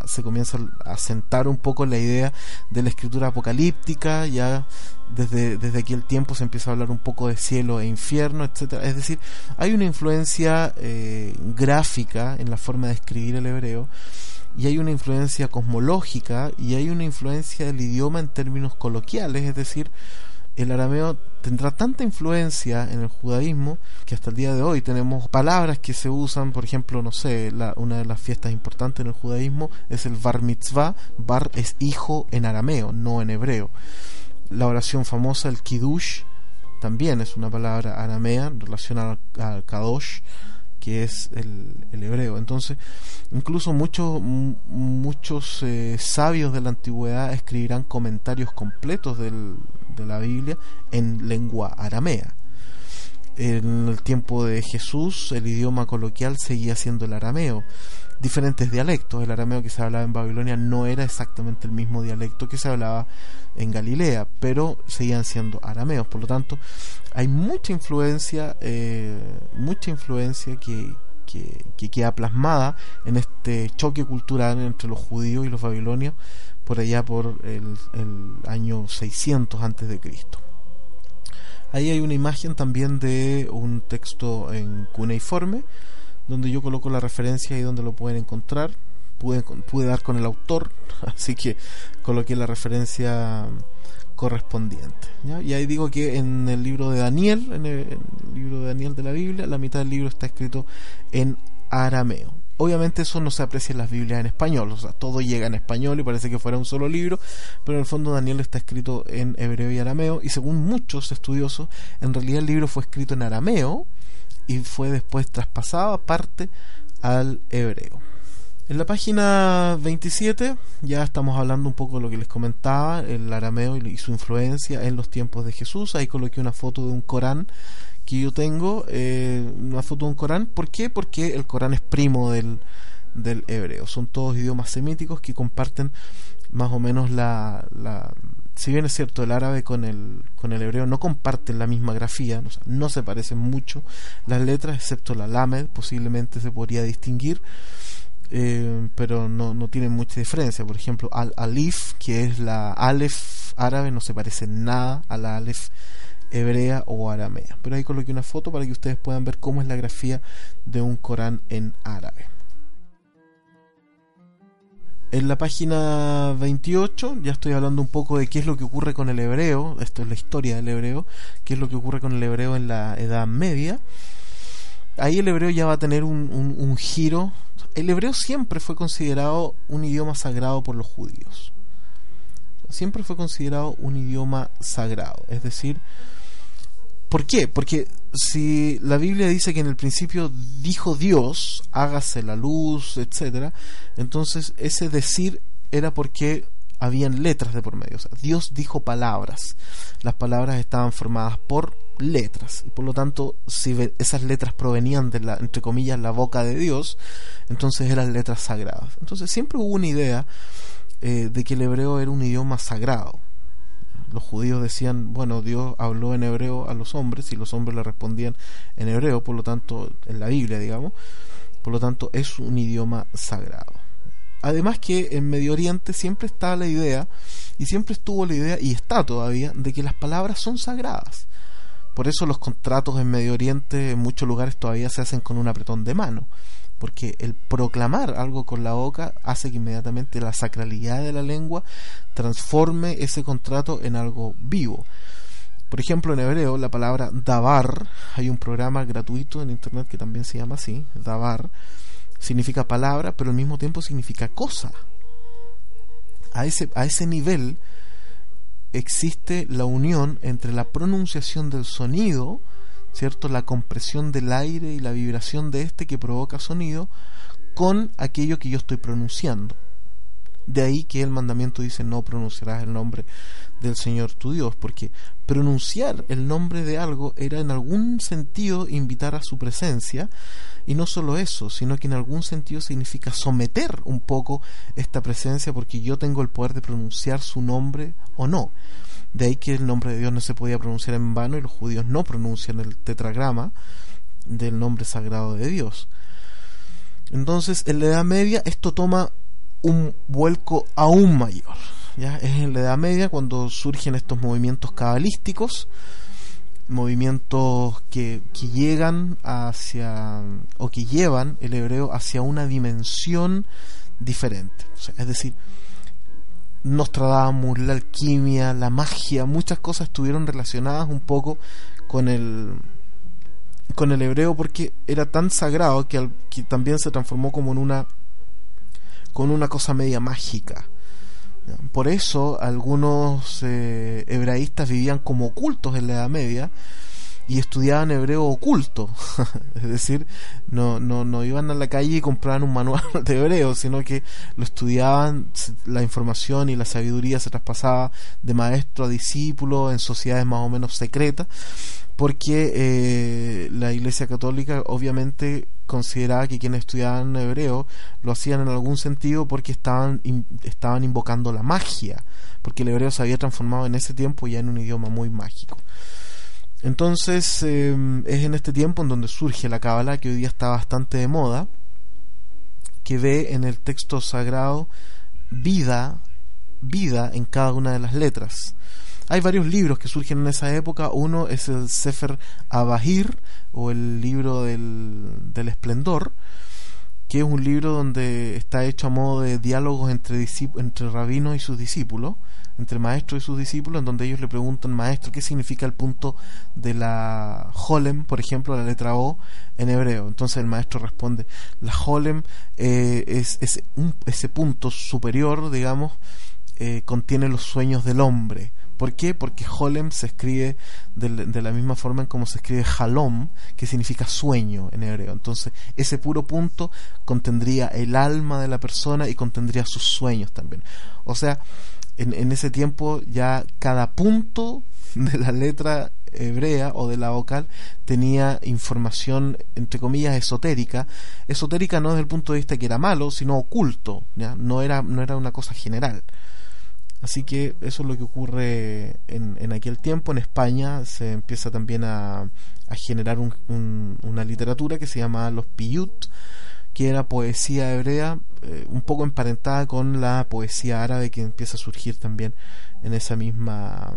se comienza a sentar un poco la idea de la escritura apocalíptica, ya desde, desde aquel tiempo se empieza a hablar un poco de cielo e infierno, etcétera. Es decir, hay una influencia eh, gráfica en la forma de escribir el hebreo y hay una influencia cosmológica y hay una influencia del idioma en términos coloquiales, es decir, el arameo tendrá tanta influencia en el judaísmo que hasta el día de hoy tenemos palabras que se usan, por ejemplo, no sé, una de las fiestas importantes en el judaísmo es el bar mitzvah, bar es hijo en arameo, no en hebreo. La oración famosa, el kiddush, también es una palabra aramea relacionada al kadosh, que es el, hebreo. Entonces, incluso muchos muchos eh, sabios de la antigüedad escribirán comentarios completos del, de la Biblia en lengua aramea. En el tiempo de Jesús, el idioma coloquial seguía siendo el arameo diferentes dialectos. El arameo que se hablaba en Babilonia no era exactamente el mismo dialecto que se hablaba en Galilea, pero seguían siendo arameos. Por lo tanto, hay mucha influencia, eh, mucha influencia que, que, queda plasmada en este choque cultural entre los judíos y los babilonios por allá por el, el año 600 antes de Cristo. Ahí hay una imagen también de un texto en cuneiforme donde yo coloco la referencia y donde lo pueden encontrar. Pude, pude dar con el autor, así que coloqué la referencia correspondiente. Y ahí digo que en el libro de Daniel, en el, libro de Daniel de la Biblia, la mitad del libro está escrito en arameo. Obviamente eso no se aprecia en las Biblias en español, o sea, todo llega en español y parece que fuera un solo libro, pero en el fondo Daniel está escrito en hebreo y arameo, y según muchos estudiosos, en realidad el libro fue escrito en arameo, y fue después traspasado aparte al hebreo. En la página 27 ya estamos hablando un poco de lo que les comentaba, el arameo y su influencia en los tiempos de Jesús. Ahí coloqué una foto de un Corán que yo tengo, eh, una foto de un Corán. ¿Por qué? Porque el Corán es primo del, del hebreo. Son todos idiomas semíticos que comparten más o menos la, si bien es cierto el árabe con el, con el hebreo no comparten la misma grafía, no se parecen mucho las letras, excepto la lamed, posiblemente se podría distinguir, eh, pero no, no tienen mucha diferencia. Por ejemplo, al alif, que es la alef árabe, no se parece nada a la alef hebrea o aramea. Pero ahí coloqué una foto para que ustedes puedan ver cómo es la grafía de un Corán en árabe. En la página 28 ya estoy hablando un poco de qué es lo que ocurre con el hebreo, esto es la historia del hebreo, qué es lo que ocurre con el hebreo en la Edad Media. Ahí el hebreo ya va a tener un, un giro. El hebreo siempre fue considerado un idioma sagrado por los judíos. Siempre fue considerado un idioma sagrado. Es decir, ¿por qué? Porque si la Biblia dice que en el principio dijo Dios, hágase la luz, etcétera, entonces ese decir era porque habían letras de por medio. O sea, Dios dijo palabras. Las palabras estaban formadas por letras. Y por lo tanto, si esas letras provenían de la, entre comillas, la boca de Dios, entonces eran letras sagradas. Entonces siempre hubo una idea eh, de que el hebreo era un idioma sagrado los judíos decían, bueno, Dios habló en hebreo a los hombres y los hombres le respondían en hebreo, por lo tanto, en la Biblia, digamos, por lo tanto, es un idioma sagrado. Además que en Medio Oriente siempre está la idea, y siempre estuvo la idea, y está todavía, de que las palabras son sagradas. Por eso los contratos en Medio Oriente en muchos lugares todavía se hacen con un apretón de mano, porque el proclamar algo con la boca hace que inmediatamente la sacralidad de la lengua transforme ese contrato en algo vivo. Por ejemplo, en hebreo la palabra davar, hay un programa gratuito en internet que también se llama así, davar, significa palabra, pero al mismo tiempo significa cosa. A ese, a ese nivel existe la unión entre la pronunciación del sonido, ¿cierto? La compresión del aire y la vibración de este que provoca sonido con aquello que yo estoy pronunciando. De ahí que el mandamiento dice no pronunciarás el nombre del Señor tu Dios, porque pronunciar el nombre de algo era en algún sentido invitar a su presencia, y no solo eso, sino que en algún sentido significa someter un poco esta presencia, porque yo tengo el poder de pronunciar su nombre o no. De ahí que el nombre de Dios no se podía pronunciar en vano y los judíos no pronuncian el tetragrama del nombre sagrado de Dios. Entonces, en la Edad Media esto toma un vuelco aún mayor. ¿ya? Es en la Edad Media cuando surgen estos movimientos cabalísticos, movimientos que, que llegan hacia, o que llevan el hebreo hacia una dimensión diferente. es decir, Nostradamus, la alquimia, la magia, muchas cosas estuvieron relacionadas un poco con el con el hebreo porque era tan sagrado que, que también se transformó como en una con una cosa media mágica. Por eso algunos eh, hebraístas vivían como ocultos en la Edad Media y estudiaban hebreo oculto. es decir, no, no, no iban a la calle y compraban un manual de hebreo, sino que lo estudiaban, la información y la sabiduría se traspasaba de maestro a discípulo en sociedades más o menos secretas, porque eh, la Iglesia Católica obviamente consideraba que quienes estudiaban hebreo lo hacían en algún sentido porque estaban, estaban invocando la magia, porque el hebreo se había transformado en ese tiempo ya en un idioma muy mágico. Entonces em, es en este tiempo en donde surge la Kabbalah, que hoy día está bastante de moda, que ve en el texto sagrado vida, vida en cada una de las letras. Hay varios libros que surgen en esa época. Uno es el Sefer Abahir o el libro del, del esplendor, que es un libro donde está hecho a modo de diálogos entre, entre rabinos y sus discípulos, entre maestro y sus discípulos, en donde ellos le preguntan, maestro, ¿qué significa el punto de la Holem, por ejemplo, la letra O en hebreo? Entonces el maestro responde, la Holem eh, es, ese punto superior, digamos, eh, contiene los sueños del hombre. ¿Por qué? Porque Holem se escribe de, la misma forma en como se escribe Halom, que significa sueño en hebreo. Entonces, ese puro punto contendría el alma de la persona y contendría sus sueños también. O sea, en, ese tiempo ya cada punto de la letra hebrea o de la vocal tenía información entre comillas esotérica esotérica no desde el punto de vista que era malo sino oculto no era no era una cosa general Así que eso es lo que ocurre en, en aquel tiempo. En España se empieza también a, generar un, una literatura que se llama los piyut, que era poesía hebrea, eh, un poco emparentada con la poesía árabe que empieza a surgir también en esa misma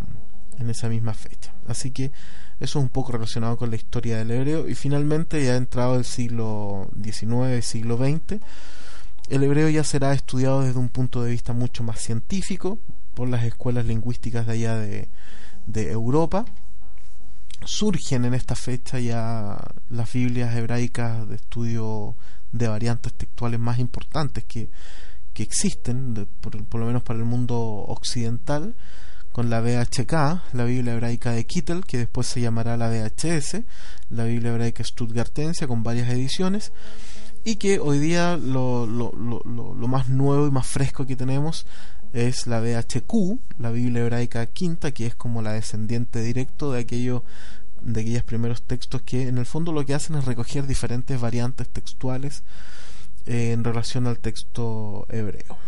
en esa misma fecha. Así que eso es un poco relacionado con la historia del hebreo y finalmente ya entrado el siglo XIX, siglo XX el hebreo ya será estudiado desde un punto de vista mucho más científico por las escuelas lingüísticas de allá de, Europa. Surgen en esta fecha ya las Biblias hebraicas de estudio de variantes textuales más importantes que, existen, por, lo menos para el mundo occidental, con la VHK, la Biblia hebraica de Kittel, que después se llamará la VHS, la Biblia hebraica stuttgartense, con varias ediciones y que hoy día lo, lo, lo, lo, más nuevo y más fresco que tenemos es la BHQ, la Biblia Hebraica Quinta, que es como la descendiente directo de aquello de aquellos primeros textos que en el fondo lo que hacen es recoger diferentes variantes textuales eh, en relación al texto hebreo.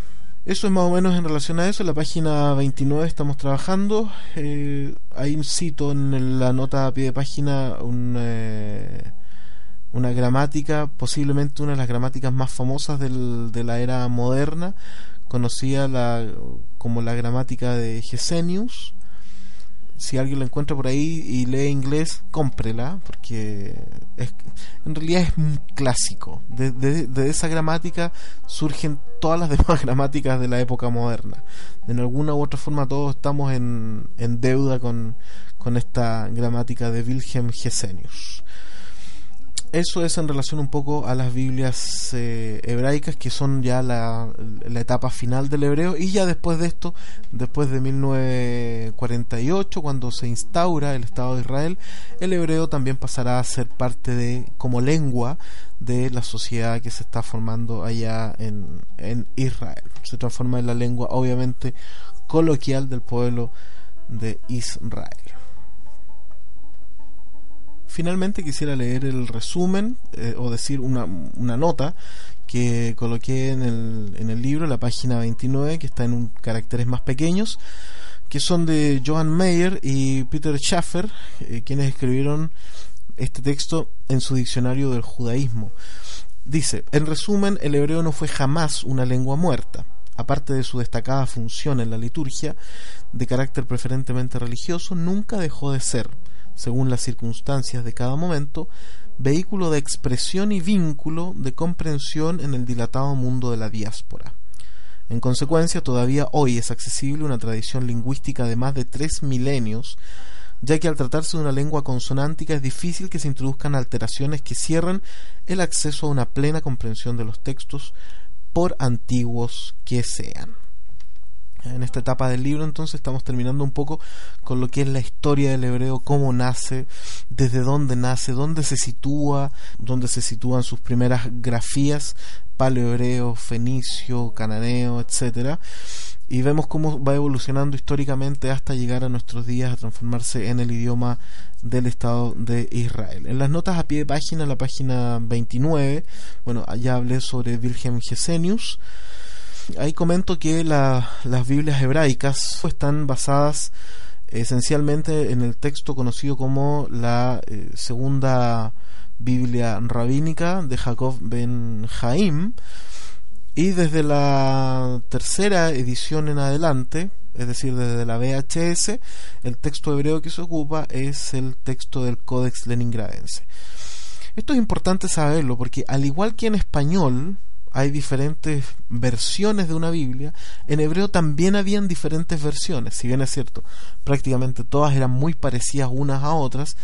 Eso es más o menos en relación a eso. En la página 29 estamos trabajando. Eh, un cito en la nota a pie de página un, eh, una gramática, posiblemente una de las gramáticas más famosas del, de la era moderna, conocida la, como la gramática de Gesenius, si alguien la encuentra por ahí y lee inglés, cómprela, porque es, en realidad es un clásico. De, esa gramática surgen todas las demás gramáticas de la época moderna. De alguna u otra forma todos estamos en, en deuda con, con esta gramática de Wilhelm Gesenius eso es en relación un poco a las Biblias eh, hebraicas, que son ya la, etapa final del hebreo, y ya después de esto, después de 1948, cuando se instaura el Estado de Israel, el hebreo también pasará a ser parte de, como lengua, de la sociedad que se está formando allá en, en Israel. Se transforma en la lengua, obviamente, coloquial del pueblo de Israel. Finalmente quisiera leer el resumen eh, o decir una, una, nota que coloqué en el, en el libro, la página 29, que está en un, caracteres más pequeños, que son de Johan Meyer y Peter Schaffer, eh, quienes escribieron este texto en su diccionario del judaísmo. Dice, en resumen, el hebreo no fue jamás una lengua muerta. Aparte de su destacada función en la liturgia, de carácter preferentemente religioso, nunca dejó de ser según las circunstancias de cada momento, vehículo de expresión y vínculo de comprensión en el dilatado mundo de la diáspora. En consecuencia, todavía hoy es accesible una tradición lingüística de más de tres milenios, ya que al tratarse de una lengua consonántica es difícil que se introduzcan alteraciones que cierren el acceso a una plena comprensión de los textos, por antiguos que sean en esta etapa del libro entonces estamos terminando un poco con lo que es la historia del hebreo, cómo nace, desde dónde nace, dónde se sitúa, dónde se sitúan sus primeras grafías, paleohebreo, fenicio, cananeo, etcétera y vemos cómo va evolucionando históricamente hasta llegar a nuestros días a transformarse en el idioma del Estado de Israel. En las notas a pie de página, la página 29, bueno, ya hablé sobre Wilhelm Gesenius, ahí comento que las Biblias hebraicas están basadas esencialmente en el texto conocido como la eh, segunda Biblia rabínica de Jacob ben Jaim y desde la tercera edición en adelante, es decir, desde la VHS, el texto hebreo que se ocupa es el texto del Codex Leningradense. Esto es importante saberlo porque al igual que en español, hay diferentes versiones de una Biblia, en hebreo también habían diferentes versiones, si bien es cierto, prácticamente todas eran muy parecidas unas a otras.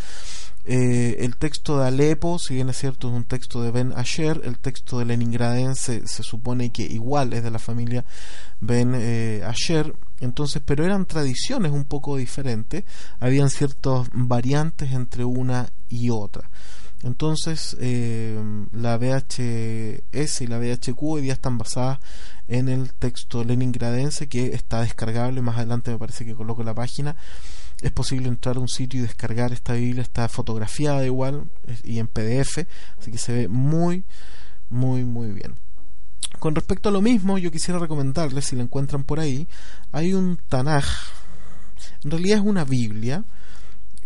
Eh, el texto de Alepo, si bien es cierto, es un texto de Ben Asher, el texto de Leningradense se supone que igual es de la familia Ben eh, Asher, entonces, pero eran tradiciones un poco diferentes, habían ciertas variantes entre una y otra. Entonces, eh, la VHS y la VHQ hoy día están basadas en el texto leningradense que está descargable. Más adelante me parece que coloco la página. Es posible entrar a un sitio y descargar esta Biblia. Está fotografiada igual y en PDF. Así que se ve muy, muy, muy bien. Con respecto a lo mismo, yo quisiera recomendarles, si la encuentran por ahí, hay un Tanaj. En realidad es una Biblia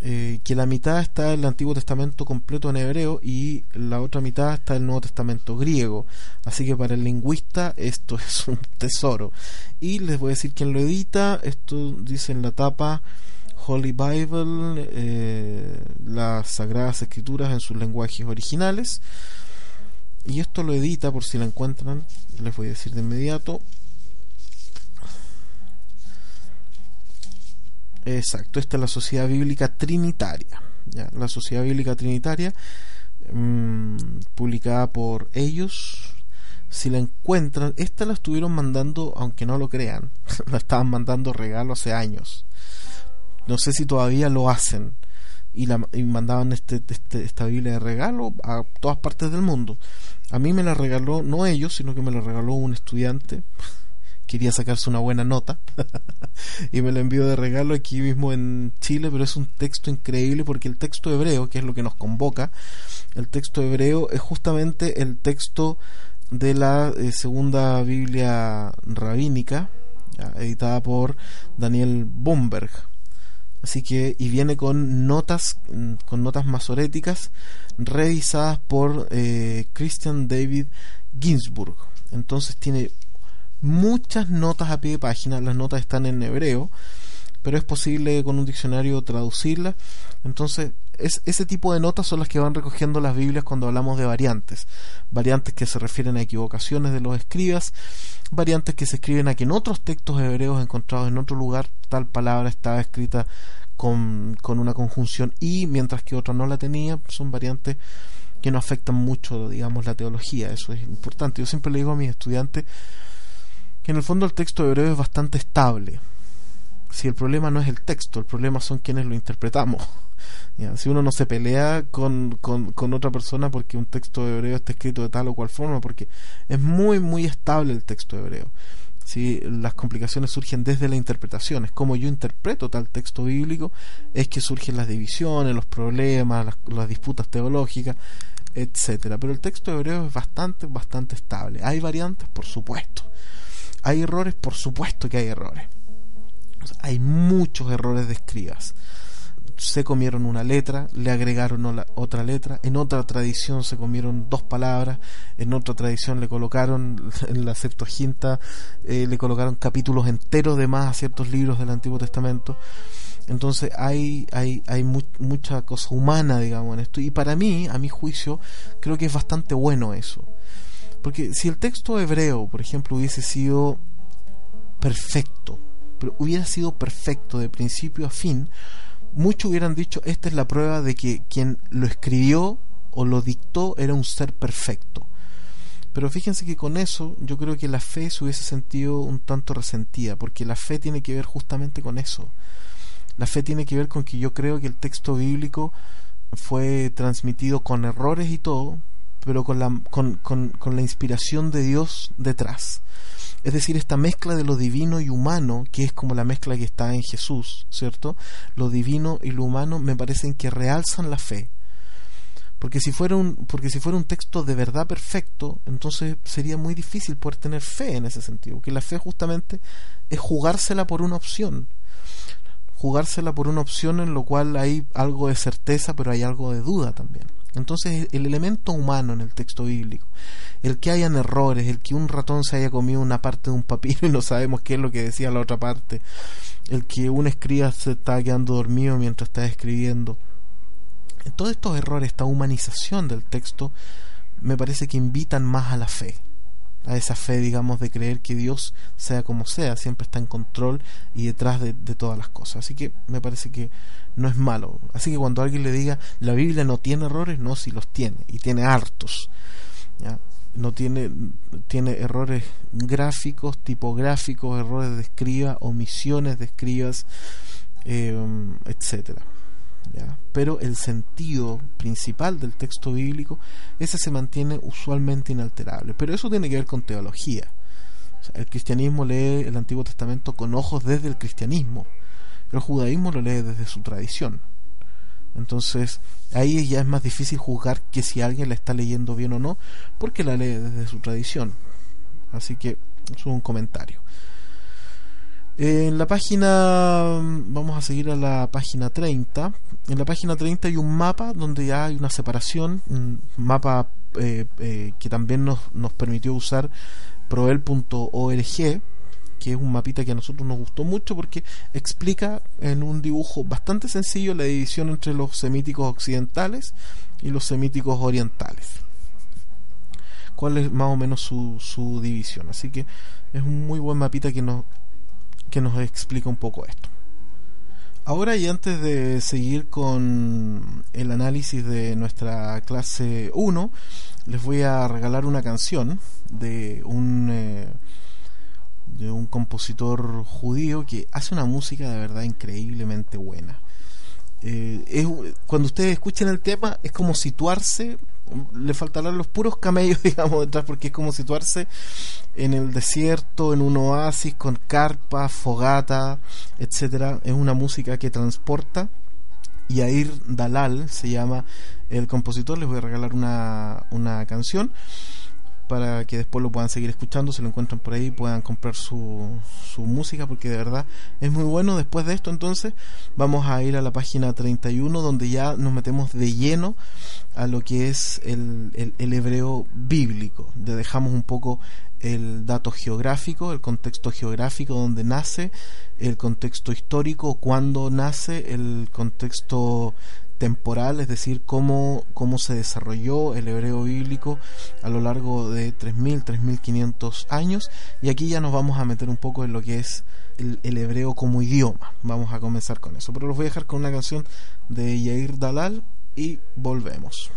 eh, que la mitad está el Antiguo Testamento completo en hebreo y la otra mitad está el Nuevo Testamento griego. Así que para el lingüista esto es un tesoro. Y les voy a decir quién lo edita. Esto dice en la tapa Holy Bible, eh, las Sagradas Escrituras en sus lenguajes originales. Y esto lo edita, por si la encuentran, les voy a decir de inmediato. Exacto, esta es la Sociedad Bíblica Trinitaria. La Sociedad Bíblica Trinitaria, mm, publicada por ellos. Si la encuentran, esta la estuvieron mandando, aunque no lo crean, la estaban mandando regalo hace años. No sé si todavía lo hacen. Y, la, mandaban este, este, esta Biblia de regalo a todas partes del mundo. A mí me la regaló, no ellos, sino que me la regaló un estudiante quería sacarse una buena nota y me lo envió de regalo aquí mismo en Chile, pero es un texto increíble porque el texto hebreo, que es lo que nos convoca, el texto hebreo es justamente el texto de la eh, segunda Biblia rabínica, editada por Daniel Bomberg. Así que, y viene con notas, con notas masoréticas revisadas por eh, Christian David Ginsburg. Entonces tiene muchas notas a pie de página, las notas están en hebreo, pero es posible con un diccionario traducirla. Entonces, es, ese tipo de notas son las que van recogiendo las Biblias cuando hablamos de variantes. Variantes que se refieren a equivocaciones de los escribas, variantes que se escriben a que en otros textos hebreos encontrados en otro lugar tal palabra estaba escrita con, con una conjunción y, mientras que otra no la tenía, son variantes que no afectan mucho, digamos, la teología. Eso es importante. Yo siempre le digo a mis estudiantes que en el fondo el texto hebreo es bastante estable. Si el problema no es el texto, el problema son quienes lo interpretamos. Si uno no se pelea con, con, otra persona porque un texto hebreo está escrito de tal o cual forma, porque es muy, muy estable el texto hebreo. Si las complicaciones surgen desde la interpretación, es como yo interpreto tal texto bíblico, es que surgen las divisiones, los problemas, las, las disputas teológicas, etcétera. Pero el texto hebreo es bastante, bastante estable. ¿Hay variantes? Por supuesto. ¿Hay errores? Por supuesto que hay errores. hay muchos errores de escribas se comieron una letra, le agregaron otra letra, en otra tradición se comieron dos palabras, en otra tradición le colocaron, en la Septuaginta, eh, le colocaron capítulos enteros de más a ciertos libros del Antiguo Testamento. Entonces hay, hay, hay mucha cosa humana, digamos, en esto. Y para mí, a mi juicio, creo que es bastante bueno eso. Porque si el texto hebreo, por ejemplo, hubiese sido perfecto, pero hubiera sido perfecto de principio a fin, muchos hubieran dicho, esta es la prueba de que quien lo escribió o lo dictó era un ser perfecto. Pero fíjense que con eso yo creo que la fe se hubiese sentido un tanto resentida, porque la fe tiene que ver justamente con eso. La fe tiene que ver con que yo creo que el texto bíblico fue transmitido con errores y todo, pero con la, con, con, con la inspiración de Dios detrás. Es decir, esta mezcla de lo divino y humano, que es como la mezcla que está en Jesús, ¿cierto? Lo divino y lo humano me parecen que realzan la fe. Porque si fuera un, porque si fuera un texto de verdad perfecto, entonces sería muy difícil poder tener fe en ese sentido. Que la fe justamente es jugársela por una opción. Jugársela por una opción en lo cual hay algo de certeza, pero hay algo de duda también. Entonces el elemento humano en el texto bíblico, el que hayan errores, el que un ratón se haya comido una parte de un papiro y no sabemos qué es lo que decía la otra parte, el que un escriba se está quedando dormido mientras está escribiendo, todos estos errores, esta humanización del texto, me parece que invitan más a la fe a esa fe, digamos, de creer que Dios, sea como sea, siempre está en control y detrás de, todas las cosas. Así que me parece que no es malo. Así que cuando alguien le diga, la Biblia no tiene errores, no, si los tiene, y tiene hartos. No tiene, tiene errores gráficos, tipográficos, errores de escriba, omisiones de escribas, eh, etcétera pero el sentido principal del texto bíblico, ese se mantiene usualmente inalterable. Pero eso tiene que ver con teología. el cristianismo lee el Antiguo Testamento con ojos desde el cristianismo, el judaísmo lo lee desde su tradición. Entonces, ahí ya es más difícil juzgar que si alguien la está leyendo bien o no, porque la lee desde su tradición. Así que, eso es un comentario. En la página, vamos a seguir a la página 30. En la página 30 hay un mapa donde ya hay una separación, un mapa eh, eh, que también nos, nos permitió usar proel.org, que es un mapita que a nosotros nos gustó mucho porque explica en un dibujo bastante sencillo la división entre los semíticos occidentales y los semíticos orientales. Cuál es más o menos su, su división. Así que es un muy buen mapita que nos que nos explica un poco esto. Ahora y antes de seguir con el análisis de nuestra clase 1, les voy a regalar una canción de un eh, de un compositor judío que hace una música de verdad increíblemente buena. Eh, cuando ustedes escuchen el tema es como situarse le faltarán los puros camellos, digamos, detrás, porque es como situarse en el desierto, en un oasis, con carpa, fogata, etcétera. Es una música que transporta. Y Air Dalal se llama el compositor. Les voy a regalar una, una canción. Para que después lo puedan seguir escuchando, se lo encuentran por ahí, puedan comprar su, su música, porque de verdad es muy bueno. Después de esto, entonces, vamos a ir a la página 31, donde ya nos metemos de lleno a lo que es el, el, hebreo bíblico. Le dejamos un poco el dato geográfico, el contexto geográfico donde nace, el contexto histórico, cuándo nace, el contexto temporal, es decir, cómo, cómo se desarrolló el hebreo bíblico a lo largo de 3.000, 3.500 años. Y aquí ya nos vamos a meter un poco en lo que es el, el, hebreo como idioma. Vamos a comenzar con eso. Pero los voy a dejar con una canción de Yair Dalal y volvemos.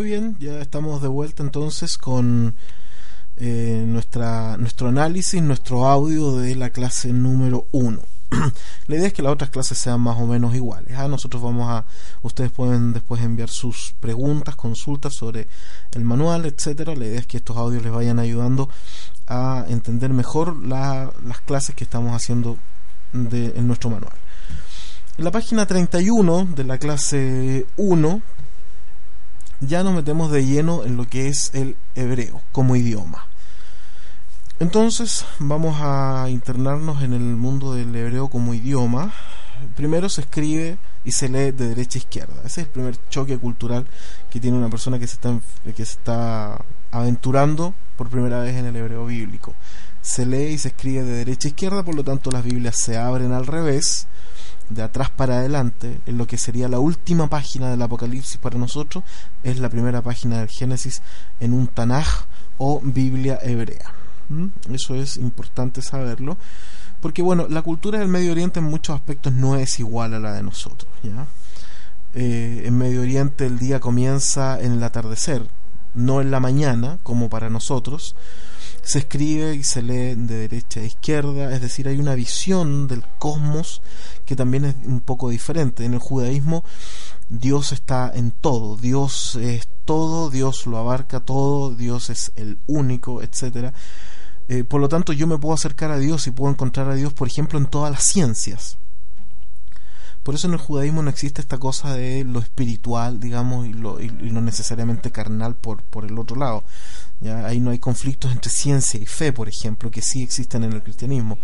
Muy bien, ya estamos de vuelta entonces con eh, nuestra, nuestro análisis, nuestro audio de la clase número 1. la idea es que las otras clases sean más o menos iguales. ¿ah? Nosotros vamos a, ustedes pueden después enviar sus preguntas, consultas sobre el manual, etcétera. La idea es que estos audios les vayan ayudando a entender mejor las clases que estamos haciendo de, en nuestro manual. En la página 31 de la clase 1 ya nos metemos de lleno en lo que es el hebreo como idioma. Entonces vamos a internarnos en el mundo del hebreo como idioma. Primero se escribe y se lee de derecha a izquierda. Ese es el primer choque cultural que tiene una persona que se está, que se está aventurando por primera vez en el hebreo bíblico. Se lee y se escribe de derecha a izquierda, por lo tanto las Biblias se abren al revés, de atrás para adelante, en lo que sería la última página del Apocalipsis para nosotros, es la primera página del Génesis en un Tanaj o Biblia hebrea. ¿Mm? Eso es importante saberlo porque bueno, la cultura del Medio Oriente en muchos aspectos no es igual a la de nosotros, ¿ya? Eh, en Medio Oriente el día comienza en el atardecer, no en la mañana, como para nosotros. Se escribe y se lee de derecha a izquierda, es decir, hay una visión del cosmos que también es un poco diferente. En el judaísmo Dios está en todo, Dios es todo, Dios lo abarca todo, Dios es el único, etcétera eh, por lo tanto, yo me puedo acercar a Dios y puedo encontrar a Dios, por ejemplo, en todas las ciencias. Por eso en el judaísmo no existe esta cosa de lo espiritual, digamos, y lo, y necesariamente carnal por, por el otro lado. ¿ya? Ahí no hay conflictos entre ciencia y fe, por ejemplo, que sí existen en el cristianismo.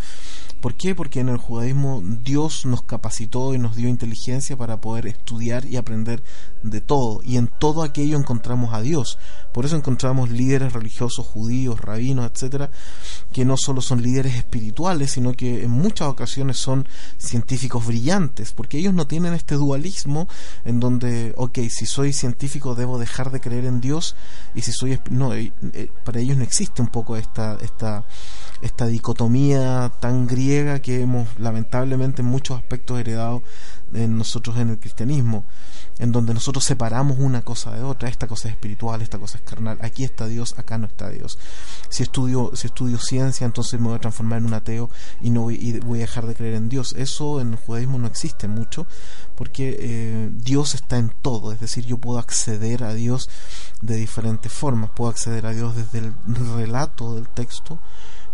¿Por qué? Porque en el judaísmo Dios nos capacitó y nos dio inteligencia para poder estudiar y aprender de todo. Y en todo aquello encontramos a Dios. Por eso encontramos líderes religiosos, judíos, rabinos, etcétera, que no solo son líderes espirituales, sino que en muchas ocasiones son científicos brillantes, porque ellos no tienen este dualismo en donde, ok, si soy científico debo dejar de creer en Dios, y si soy. No, eh, eh, para ellos no existe un poco esta. esta esta dicotomía tan griega que hemos lamentablemente en muchos aspectos heredado en nosotros en el cristianismo, en donde nosotros separamos una cosa de otra, esta cosa es espiritual, esta cosa es carnal, aquí está Dios, acá no está Dios. Si estudio, si estudio ciencia, entonces me voy a transformar en un ateo y no voy, voy a dejar de creer en Dios. Eso en el judaísmo no existe mucho, porque eh, Dios está en todo, es decir, yo puedo acceder a Dios de diferentes formas, puedo acceder a Dios desde el relato del texto,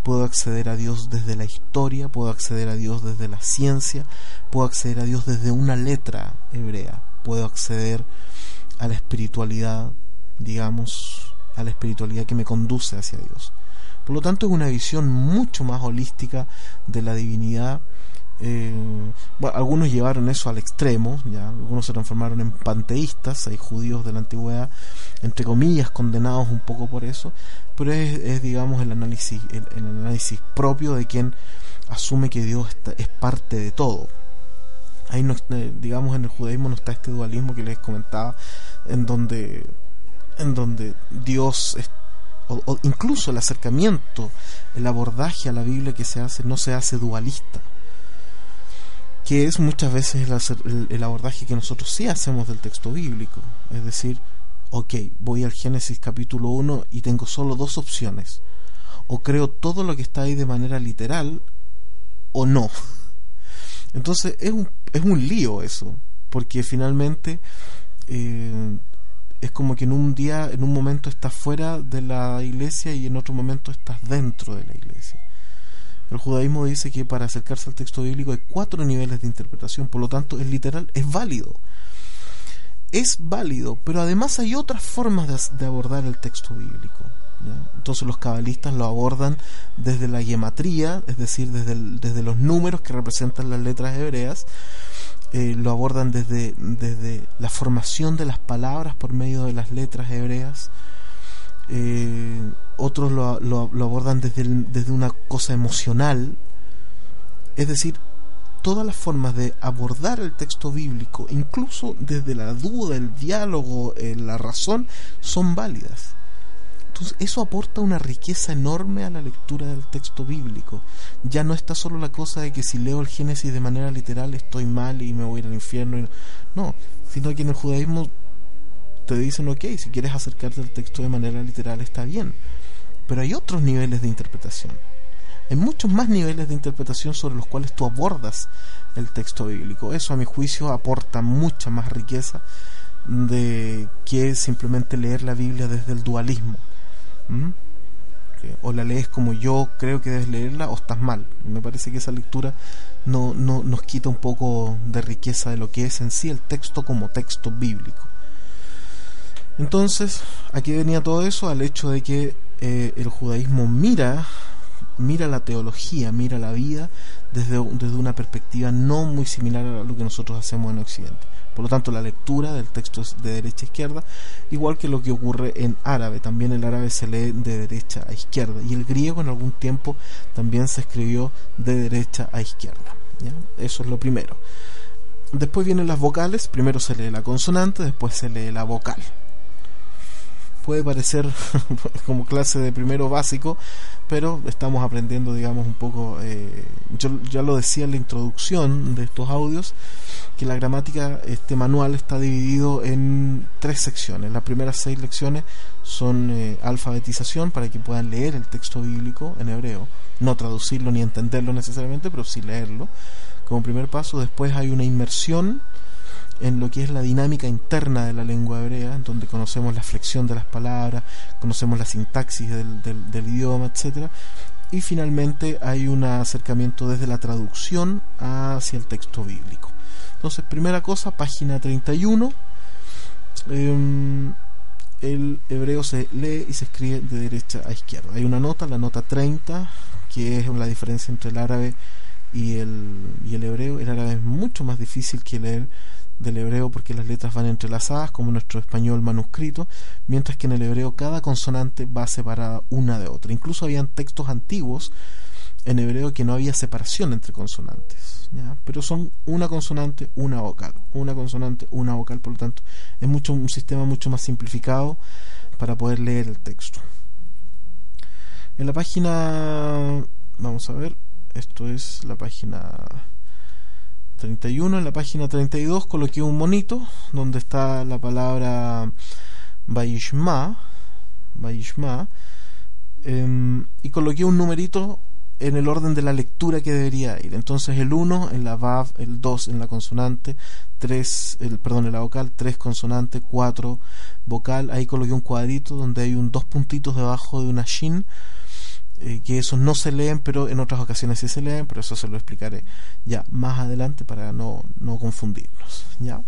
puedo acceder a Dios desde la historia, puedo acceder a Dios desde la ciencia, puedo acceder a Dios desde una letra hebrea, puedo acceder a la espiritualidad, digamos, a la espiritualidad que me conduce hacia Dios. Por lo tanto, es una visión mucho más holística de la divinidad eh, bueno, algunos llevaron eso al extremo, ya algunos se transformaron en panteístas, hay judíos de la antigüedad, entre comillas, condenados un poco por eso, pero es, digamos el análisis, el, análisis propio de quien asume que Dios es parte de todo. Ahí no, eh, digamos en el judaísmo no está este dualismo que les comentaba, en donde, en donde Dios o incluso el acercamiento, el abordaje a la Biblia que se hace no se hace dualista que es muchas veces el, abordaje que nosotros sí hacemos del texto bíblico. Es decir, ok, voy al Génesis capítulo 1 y tengo solo dos opciones. O creo todo lo que está ahí de manera literal o no. Entonces es un, es un lío eso, porque finalmente eh, es como que en un día, en un momento estás fuera de la iglesia y en otro momento estás dentro de la iglesia. El judaísmo dice que para acercarse al texto bíblico hay cuatro niveles de interpretación, por lo tanto es literal, es válido. Es válido, pero además hay otras formas de, abordar el texto bíblico. Entonces los cabalistas lo abordan desde la gematría, es decir, desde, desde los números que representan las letras hebreas, eh, lo abordan desde, desde la formación de las palabras por medio de las letras hebreas, eh, otros lo, lo, abordan desde, desde una cosa emocional, es decir, todas las formas de abordar el texto bíblico, incluso desde la duda, el diálogo, eh, la razón, son válidas. Eso aporta una riqueza enorme a la lectura del texto bíblico. Ya no está solo la cosa de que si leo el Génesis de manera literal estoy mal y me voy al infierno. No, sino que en el judaísmo te dicen, ok, si quieres acercarte al texto de manera literal está bien, pero hay otros niveles de interpretación. Hay muchos más niveles de interpretación sobre los cuales tú abordas el texto bíblico. Eso a mi juicio aporta mucha más riqueza de que simplemente leer la Biblia desde el dualismo. O la lees como yo creo que debes leerla o estás mal. Me parece que esa lectura no, no nos quita un poco de riqueza de lo que es en sí el texto como texto bíblico. Entonces, aquí venía todo eso al hecho de que eh, el judaísmo mira, mira la teología, mira la vida desde, desde una perspectiva no muy similar a lo que nosotros hacemos en Occidente. Por lo tanto, la lectura del texto es de derecha a izquierda, igual que lo que ocurre en árabe. También el árabe se lee de derecha a izquierda. Y el griego en algún tiempo también se escribió de derecha a izquierda. Eso es lo primero. Después vienen las vocales. Primero se lee la consonante, después se lee la vocal puede parecer como clase de primero básico, pero estamos aprendiendo, digamos, un poco, eh, yo ya lo decía en la introducción de estos audios, que la gramática, este manual está dividido en tres secciones. Las primeras seis lecciones son eh, alfabetización para que puedan leer el texto bíblico en hebreo, no traducirlo ni entenderlo necesariamente, pero sí leerlo como primer paso. Después hay una inmersión en lo que es la dinámica interna de la lengua hebrea, en donde conocemos la flexión de las palabras, conocemos la sintaxis del, del, idioma, etc. Y finalmente hay un acercamiento desde la traducción hacia el texto bíblico. Entonces, primera cosa, página 31. Em, el hebreo se lee y se escribe de derecha a izquierda. Hay una nota, la nota 30, que es la diferencia entre el árabe y el, y el hebreo. El árabe es mucho más difícil que leer del hebreo porque las letras van entrelazadas como nuestro español manuscrito, mientras que en el hebreo cada consonante va separada una de otra. Incluso habían textos antiguos en hebreo que no había separación entre consonantes, pero son una consonante, una vocal, una consonante, una vocal, por lo tanto es mucho un sistema mucho más simplificado para poder leer el texto. En la página, vamos a ver, esto es la página 31, en la página 32 coloqué un monito donde está la palabra Baishma, Baishma em, y coloqué un numerito en el orden de la lectura que debería ir. Entonces el 1 en la Vav, el 2 en la consonante, 3, el, perdón, en la vocal, 3 consonante, 4 vocal. Ahí coloqué un cuadrito donde hay un dos puntitos debajo de una shin eh, que esos no se leen, pero en otras ocasiones sí se leen, pero eso se lo explicaré ya más adelante para no, no confundirnos. ¿ya?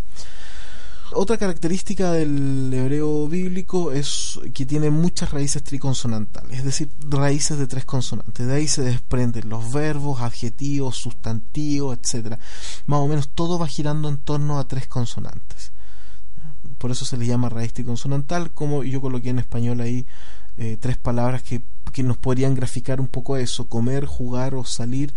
Otra característica del hebreo bíblico es que tiene muchas raíces triconsonantales, es decir, raíces de tres consonantes. De ahí se desprenden los verbos, adjetivos, sustantivos, etcétera. Más o menos todo va girando en torno a tres consonantes. Por eso se le llama raíz triconsonantal, como yo coloqué en español ahí eh, tres palabras que, que nos podrían graficar un poco eso, comer, jugar o salir,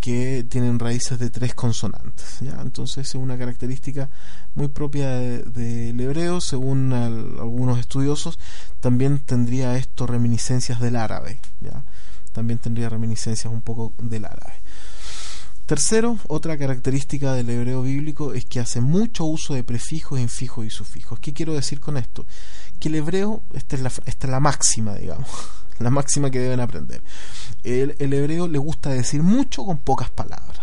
que tienen raíces de tres consonantes. ¿ya? Entonces es una característica muy propia del hebreo, según algunos estudiosos, también tendría esto reminiscencias del árabe. ¿ya? También tendría reminiscencias un poco del árabe. Tercero, otra característica del hebreo bíblico es que hace mucho uso de prefijos, infijos y sufijos. ¿Qué quiero decir con esto? Que el hebreo, esta es la, máxima, digamos, la máxima que deben aprender. El, el hebreo le gusta decir mucho con pocas palabras.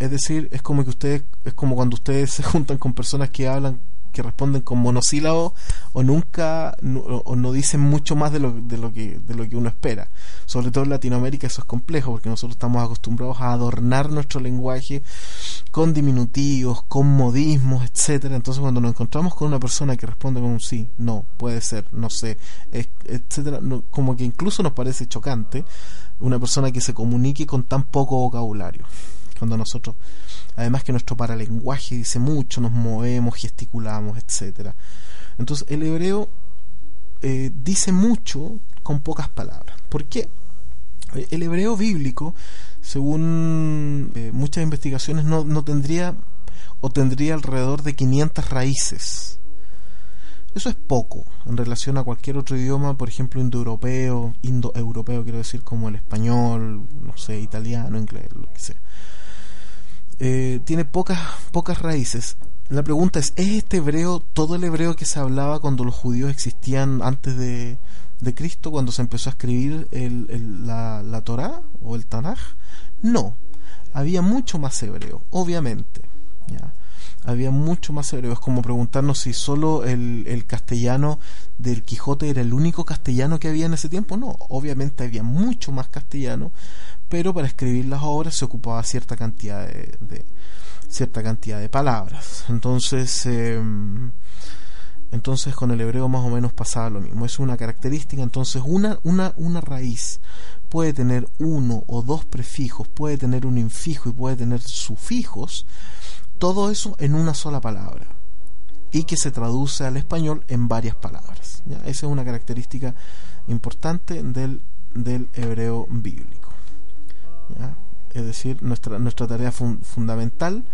Es decir, es como que ustedes, es como cuando ustedes se juntan con personas que hablan que responden con monosílabos o nunca o no dicen mucho más de lo, de lo que de lo que uno espera. Sobre todo en Latinoamérica eso es complejo porque nosotros estamos acostumbrados a adornar nuestro lenguaje con diminutivos con modismos etcétera. Entonces cuando nos encontramos con una persona que responde con un sí no puede ser no sé etcétera como que incluso nos parece chocante una persona que se comunique con tan poco vocabulario cuando nosotros además que nuestro paralenguaje dice mucho, nos movemos, gesticulamos, etcétera. Entonces el hebreo eh, dice mucho con pocas palabras. ¿Por qué? El hebreo bíblico, según eh, muchas investigaciones, no, no tendría o tendría alrededor de 500 raíces. Eso es poco en relación a cualquier otro idioma, por ejemplo, indoeuropeo, indoeuropeo quiero decir como el español, no sé, italiano, inglés, lo que sea. Eh, tiene pocas, pocas raíces. La pregunta es, ¿es este hebreo todo el hebreo que se hablaba cuando los judíos existían antes de, de Cristo, cuando se empezó a escribir el, la, la Torah o el Tanaj? No, había mucho más hebreo, obviamente. Había mucho más hebreo. Es como preguntarnos si solo el, el, castellano del Quijote era el único castellano que había en ese tiempo. No, obviamente había mucho más castellano, pero para escribir las obras se ocupaba cierta cantidad de, cierta cantidad de palabras. Entonces, em, entonces con el hebreo más o menos pasaba lo mismo. Es una característica. Entonces, una, una, una raíz puede tener uno o dos prefijos, puede tener un infijo y puede tener sufijos, todo eso en una sola palabra y que se traduce al español en varias palabras. Esa es una característica importante del, del hebreo bíblico. Es decir, nuestra, nuestra tarea fundamental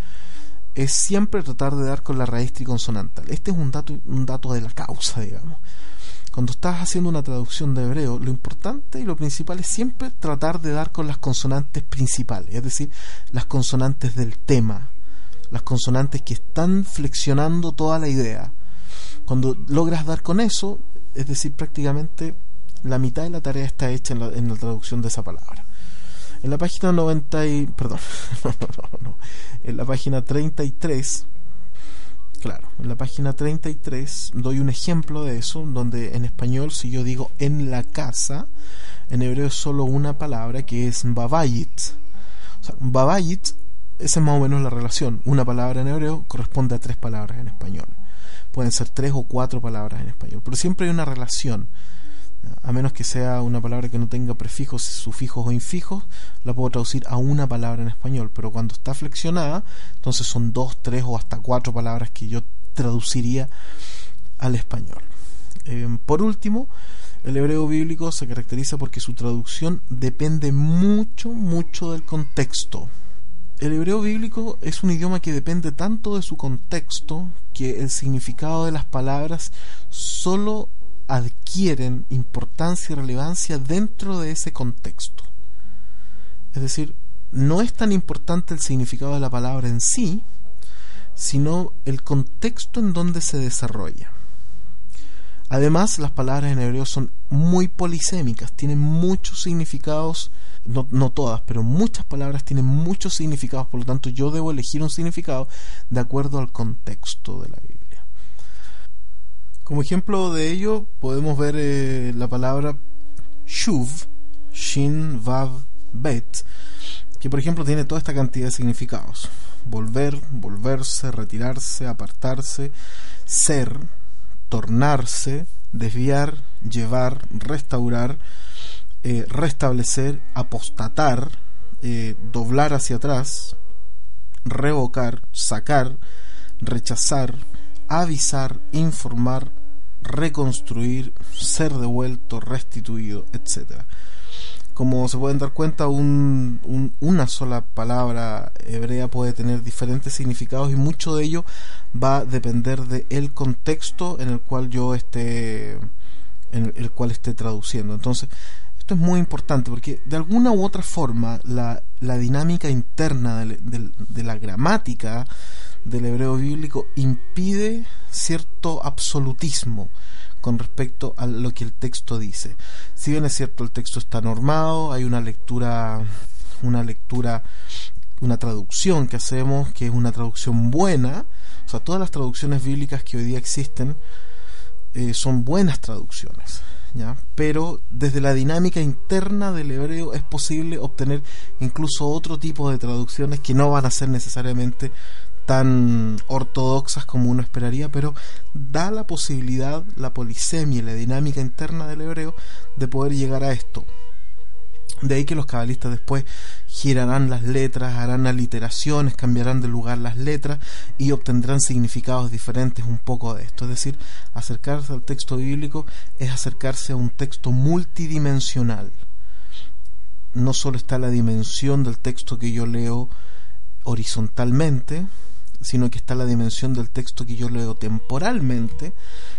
es siempre tratar de dar con la raíz triconsonantal. Este es un dato, un dato de la causa, digamos cuando estás haciendo una traducción de hebreo, lo importante y lo principal es siempre tratar de dar con las consonantes principales, es decir, las consonantes del tema, las consonantes que están flexionando toda la idea. Cuando logras dar con eso, es decir, prácticamente la mitad de la tarea está hecha en la, en la traducción de esa palabra. En la página 90 y, perdón, no, no, no, en la página 33 Claro, en la página 33 doy un ejemplo de eso, donde en español si yo digo en la casa, en hebreo es solo una palabra que es babayit. O sea, babayit, esa es más o menos la relación. Una palabra en hebreo corresponde a tres palabras en español. Pueden ser tres o cuatro palabras en español, pero siempre hay una relación a menos que sea una palabra que no tenga prefijos, sufijos o infijos, la puedo traducir a una palabra en español, pero cuando está flexionada, entonces son dos, tres o hasta cuatro palabras que yo traduciría al español. Eh, por último, el hebreo bíblico se caracteriza porque su traducción depende mucho, mucho del contexto. El hebreo bíblico es un idioma que depende tanto de su contexto que el significado de las palabras solo adquieren importancia y relevancia dentro de ese contexto. Es decir, no es tan importante el significado de la palabra en sí, sino el contexto en donde se desarrolla. Además, las palabras en hebreo son muy polisémicas, tienen muchos significados, no, no, todas, pero muchas palabras tienen muchos significados, por lo tanto yo debo elegir un significado de acuerdo al contexto de la Biblia. Como ejemplo de ello podemos ver eh, la palabra shuv, shin, vav, bet, que por ejemplo tiene toda esta cantidad de significados. Volver, volverse, retirarse, apartarse, ser, tornarse, desviar, llevar, restaurar, eh, restablecer, apostatar, eh, doblar hacia atrás, revocar, sacar, rechazar, avisar, informar, reconstruir, ser devuelto, restituido, etc. Como se pueden dar cuenta, una sola palabra hebrea puede tener diferentes significados y mucho de ello va a depender del contexto en el cual yo esté en el cual esté traduciendo. Entonces, esto es muy importante porque de alguna u otra forma la, dinámica interna de la gramática del hebreo bíblico impide cierto absolutismo con respecto a lo que el texto dice. Si bien es cierto el texto está normado, hay una lectura una lectura una traducción que hacemos que es una traducción buena, o sea, todas las traducciones bíblicas que hoy día existen eh, son buenas traducciones. ¿Ya? pero desde la dinámica interna del hebreo es posible obtener incluso otro tipo de traducciones que no van a ser necesariamente tan ortodoxas como uno esperaría, pero da la posibilidad, la polisemia y la dinámica interna del hebreo de poder llegar a esto. De ahí que los cabalistas después girarán las letras, harán aliteraciones, cambiarán de lugar las letras y obtendrán significados diferentes un poco de esto. Es decir, acercarse al texto bíblico es acercarse a un texto multidimensional. No solo está la dimensión del texto que yo leo horizontalmente, sino que está la dimensión del texto que yo leo temporalmente.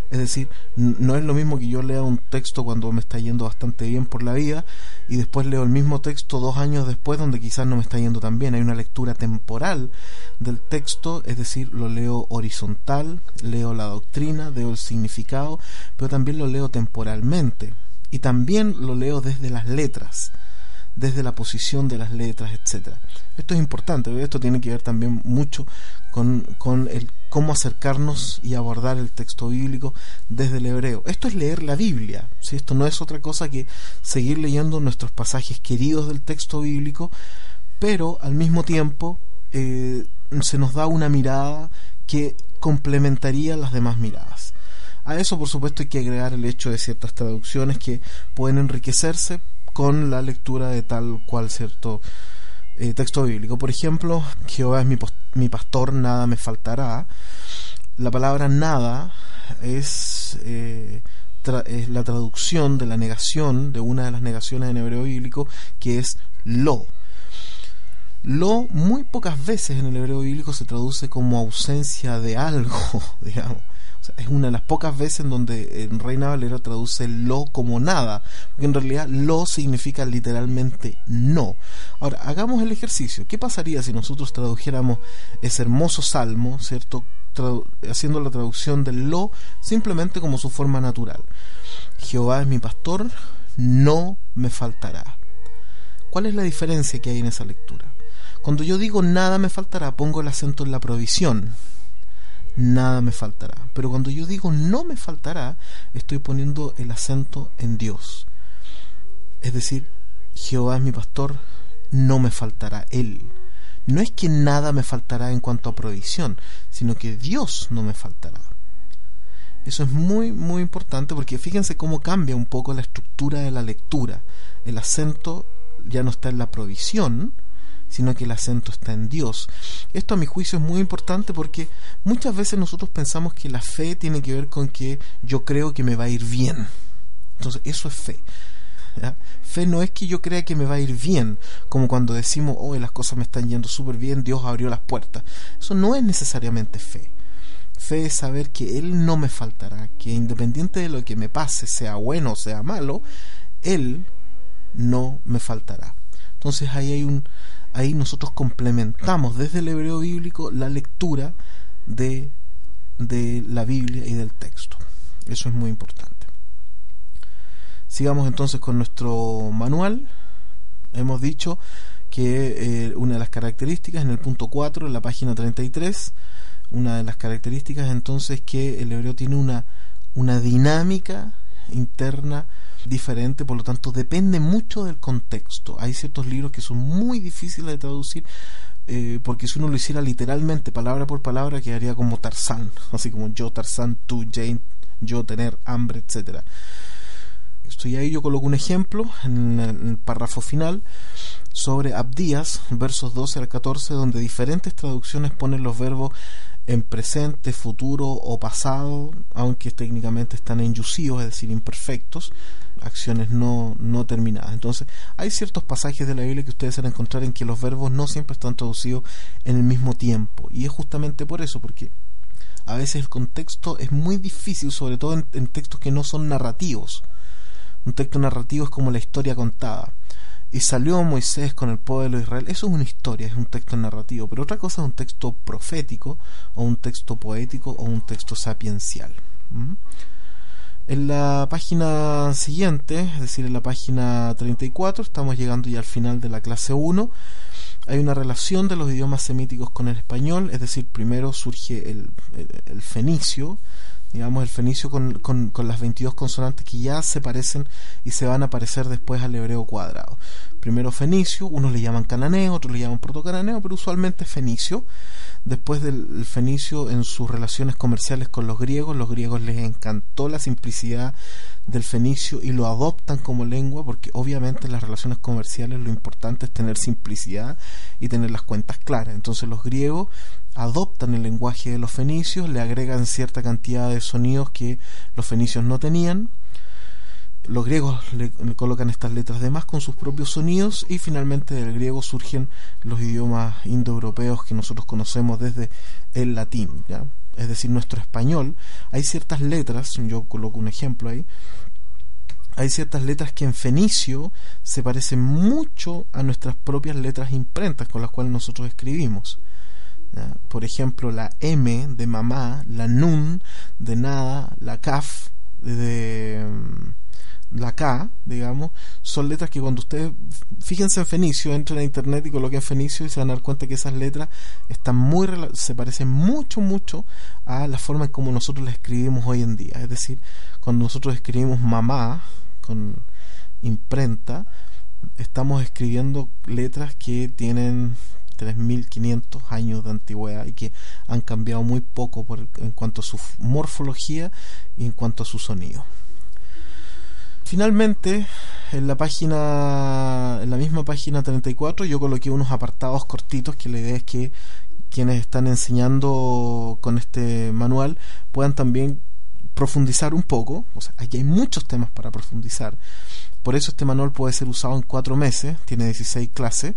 Es decir, no es lo mismo que yo lea un texto cuando me está yendo bastante bien por la vida y después leo el mismo texto dos años después donde quizás no me está yendo tan bien. Hay una lectura temporal del texto, es decir, lo leo horizontal, leo la doctrina, leo el significado, pero también lo leo temporalmente y también lo leo desde las letras desde la posición de las letras, etcétera. Esto es importante, esto tiene que ver también mucho con, con el cómo acercarnos y abordar el texto bíblico desde el hebreo. Esto es leer la Biblia, ¿sí? esto no es otra cosa que seguir leyendo nuestros pasajes queridos del texto bíblico, pero al mismo tiempo eh, se nos da una mirada que complementaría las demás miradas. A eso, por supuesto, hay que agregar el hecho de ciertas traducciones que pueden enriquecerse con la lectura de tal cual cierto eh, texto bíblico. Por ejemplo, Jehová es mi, mi, pastor, nada me faltará. La palabra nada es, eh, es la traducción de la negación, de una de las negaciones en hebreo bíblico, que es lo. Lo muy pocas veces en el hebreo bíblico se traduce como ausencia de algo, digamos es una de las pocas veces en donde en Reina Valera traduce lo como nada, porque en realidad lo significa literalmente no. Ahora, hagamos el ejercicio. ¿Qué pasaría si nosotros tradujéramos ese hermoso salmo, ¿cierto? haciendo la traducción del lo simplemente como su forma natural. Jehová es mi pastor, no me faltará. ¿Cuál es la diferencia que hay en esa lectura? Cuando yo digo nada me faltará, pongo el acento en la provisión, nada me faltará. Pero cuando yo digo no me faltará, estoy poniendo el acento en Dios. Es decir, Jehová es mi pastor, no me faltará Él. No es que nada me faltará en cuanto a provisión, sino que Dios no me faltará. Eso es muy, muy importante porque fíjense cómo cambia un poco la estructura de la lectura. El acento ya no está en la provisión, sino que el acento está en Dios. Esto a mi juicio es muy importante porque muchas veces nosotros pensamos que la fe tiene que ver con que yo creo que me va a ir bien. Entonces, eso es fe. Fe no es que yo crea que me va a ir bien, como cuando decimos, oh, las cosas me están yendo súper bien, Dios abrió las puertas. Eso no es necesariamente fe. Fe es saber que Él no me faltará, que independiente de lo que me pase, sea bueno o sea malo, Él no me faltará. Entonces ahí hay un, ahí nosotros complementamos desde el hebreo bíblico la lectura de, de la Biblia y del texto. Eso es muy importante. Sigamos entonces con nuestro manual. Hemos dicho que eh, una de las características en el punto 4, en la página 33, una de las características entonces que el hebreo tiene una, una dinámica interna diferente, por lo tanto depende mucho del contexto. Hay ciertos libros que son muy difíciles de traducir eh, porque si uno lo hiciera literalmente, palabra por palabra, quedaría como Tarzán, así como yo Tarzán, tú Jane, yo tener hambre, etcétera. Y ahí yo coloco un ejemplo en el, párrafo final sobre Abdías, versos 12 al 14, donde diferentes traducciones ponen los verbos en presente, futuro o pasado, aunque técnicamente están en es decir, imperfectos, acciones no, no terminadas. Entonces, hay ciertos pasajes de la Biblia que ustedes van a encontrar en que los verbos no siempre están traducidos en el mismo tiempo. Y es justamente por eso, porque a veces el contexto es muy difícil, sobre todo en textos que no son narrativos. Un texto narrativo es como la historia contada y salió Moisés con el pueblo de Israel. Eso es una historia, es un texto narrativo, pero otra cosa es un texto profético o un texto poético o un texto sapiencial. En la página siguiente, es decir, en la página 34, estamos llegando ya al final de la clase 1. Hay una relación de los idiomas semíticos con el español, es decir, primero surge el fenicio, digamos, el fenicio con, con, las 22 consonantes que ya se parecen y se van a parecer después al hebreo cuadrado. Primero fenicio, unos le llaman cananeo, otros le llaman protocananeo, pero usualmente fenicio. Después del fenicio en sus relaciones comerciales con los griegos, los griegos les encantó la simplicidad del fenicio y lo adoptan como lengua porque obviamente en las relaciones comerciales lo importante es tener simplicidad y tener las cuentas claras. Entonces los griegos adoptan el lenguaje de los fenicios, le agregan cierta cantidad de sonidos que los fenicios no tenían los griegos le, colocan estas letras de más con sus propios sonidos y finalmente del griego surgen los idiomas indoeuropeos que nosotros conocemos desde el latín, es decir, nuestro español. Hay ciertas letras, yo coloco un ejemplo ahí, hay ciertas letras que en fenicio se parecen mucho a nuestras propias letras imprentas con las cuales nosotros escribimos. Por ejemplo, la M de mamá, la nun de nada, la kaf de mm, la K, digamos, son letras que cuando ustedes, fíjense en Fenicio, entren a internet y coloquen Fenicio y se van a dar cuenta que esas letras están muy, se parecen mucho, mucho a la forma en como nosotros las escribimos hoy en día. Es decir, cuando nosotros escribimos mamá con imprenta, estamos escribiendo letras que tienen 3.500 años de antigüedad y que han cambiado muy poco por, en cuanto a su morfología y en cuanto a su sonido. Finalmente, en la página, en la misma página 34, yo coloqué unos apartados cortitos que la idea es que quienes están enseñando con este manual puedan también profundizar un poco. O sea, aquí hay muchos temas para profundizar. Por eso este manual puede ser usado en cuatro meses, tiene 16 clases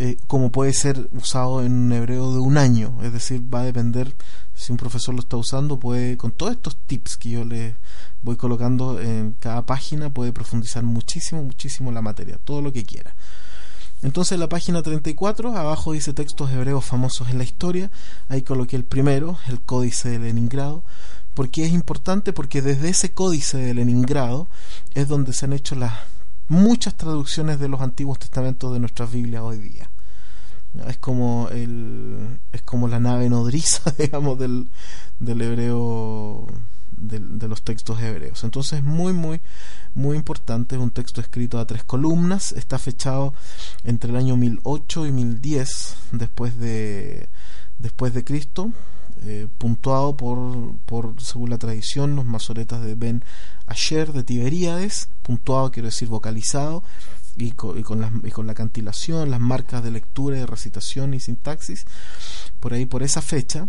eh, como puede ser usado en un hebreo de un año. Es decir, va a depender si un profesor lo está usando, puede, con todos estos tips que yo les voy colocando en cada página, puede profundizar muchísimo, muchísimo la materia, todo lo que quiera. Entonces en la página 34, abajo dice textos hebreos famosos en la historia, ahí coloqué el primero, el códice de Leningrado, porque es importante porque desde ese códice de Leningrado es donde se han hecho las muchas traducciones de los antiguos testamentos de nuestras Biblias hoy día. Es como el es como la nave nodriza, digamos, del, del hebreo de, los textos hebreos. Entonces, muy, muy, muy importante. Es un texto escrito a tres columnas. Está fechado entre el año 1008 y 1010 después de, después de Cristo. Eh, puntuado por, por, según la tradición, los masoretas de Ben Asher de Tiberíades, puntuado quiero decir vocalizado, y con, y con, la, y con la cantilación, las marcas de lectura, de recitación y sintaxis, por ahí por esa fecha.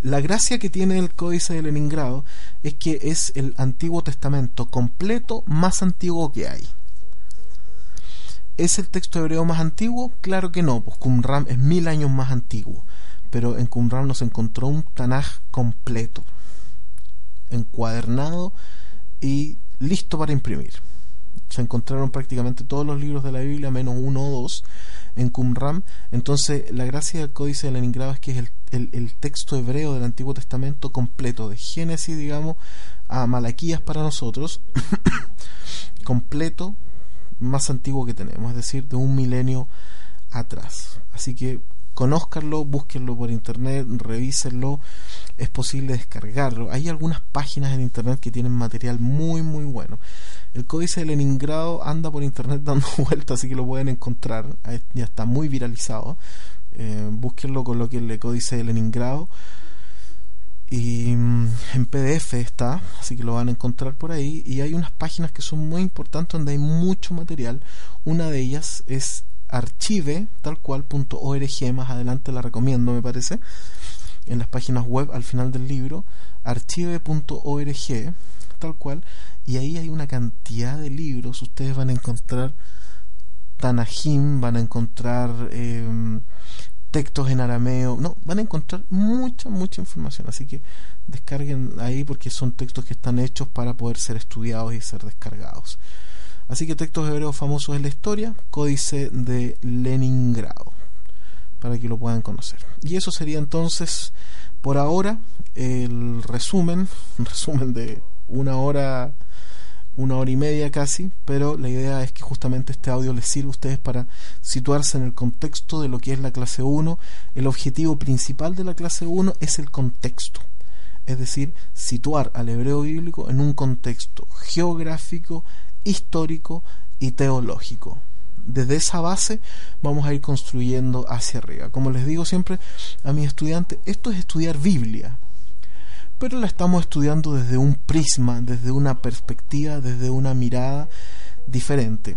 La gracia que tiene el Códice de Leningrado es que es el Antiguo Testamento completo más antiguo que hay. ¿Es el texto hebreo más antiguo? Claro que no, pues Qumran es mil años más antiguo pero en Qumran nos encontró un Tanaj completo, encuadernado y listo para imprimir. Se encontraron prácticamente todos los libros de la Biblia, menos uno o dos, en Qumran. Entonces, la gracia del Códice de Leningrado es que es el, el, texto hebreo del Antiguo Testamento completo, de Génesis, digamos, a Malaquías para nosotros, completo, más antiguo que tenemos, es decir, de un milenio atrás. Así que conózcanlo, búsquenlo por internet, revísenlo, es posible descargarlo. Hay algunas páginas en internet que tienen material muy muy bueno. El códice de Leningrado anda por internet dando vueltas, así que lo pueden encontrar, ya está muy viralizado. Eh, búsquenlo, coloquen el códice de Leningrado. Y mm, en PDF está, así que lo van a encontrar por ahí. Y hay unas páginas que son muy importantes donde hay mucho material. Una de ellas es archive tal cual org más adelante la recomiendo me parece en las páginas web al final del libro archive.org tal cual y ahí hay una cantidad de libros ustedes van a encontrar Tanajim van a encontrar em, textos en arameo no van a encontrar mucha mucha información así que descarguen ahí porque son textos que están hechos para poder ser estudiados y ser descargados Así que textos hebreos famosos en la historia, códice de Leningrado, para que lo puedan conocer. Y eso sería entonces, por ahora, el resumen, un resumen de una hora, una hora y media casi, pero la idea es que justamente este audio les sirva a ustedes para situarse en el contexto de lo que es la clase 1. El objetivo principal de la clase 1 es el contexto es decir, situar al hebreo bíblico en un contexto geográfico, histórico y teológico. Desde esa base vamos a ir construyendo hacia arriba. Como les digo siempre a mis estudiantes, esto es estudiar Biblia, pero la estamos estudiando desde un prisma, desde una perspectiva, desde una mirada diferente.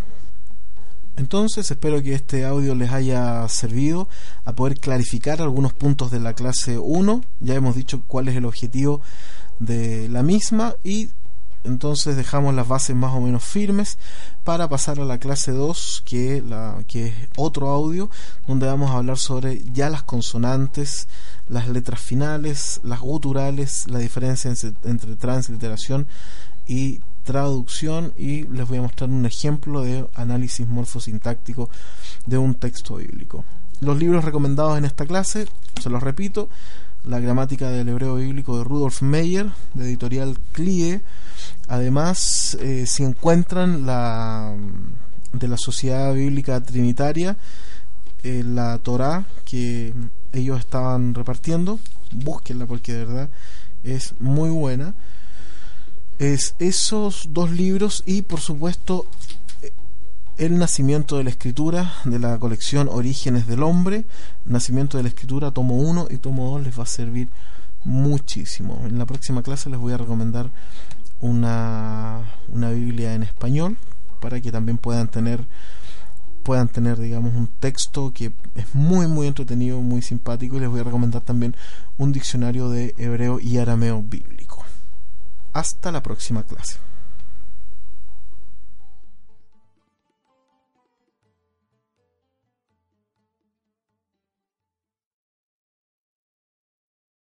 Entonces espero que este audio les haya servido a poder clarificar algunos puntos de la clase 1. Ya hemos dicho cuál es el objetivo de la misma y entonces dejamos las bases más o menos firmes para pasar a la clase 2 que, la, que es otro audio donde vamos a hablar sobre ya las consonantes las letras finales las guturales la diferencia entre transliteración y traducción. Y les voy a mostrar un ejemplo de análisis morfosintáctico de un texto bíblico. Los libros recomendados en esta clase se los repito la gramática del hebreo bíblico de Rudolf Meyer, de editorial CLIE. Además, eh, si encuentran la de la Sociedad Bíblica Trinitaria, eh, la Torah que ellos estaban repartiendo, búsquenla porque de verdad es muy buena. Es esos dos libros y por supuesto el nacimiento de la escritura de la colección Orígenes del Hombre, Nacimiento de la Escritura, tomo 1 y tomo 2 les va a servir muchísimo. En la próxima clase les voy a recomendar una, una Biblia en español para que también puedan tener puedan tener digamos un texto que es muy muy entretenido, muy simpático y les voy a recomendar también un diccionario de hebreo y arameo bíblico. Hasta la próxima clase.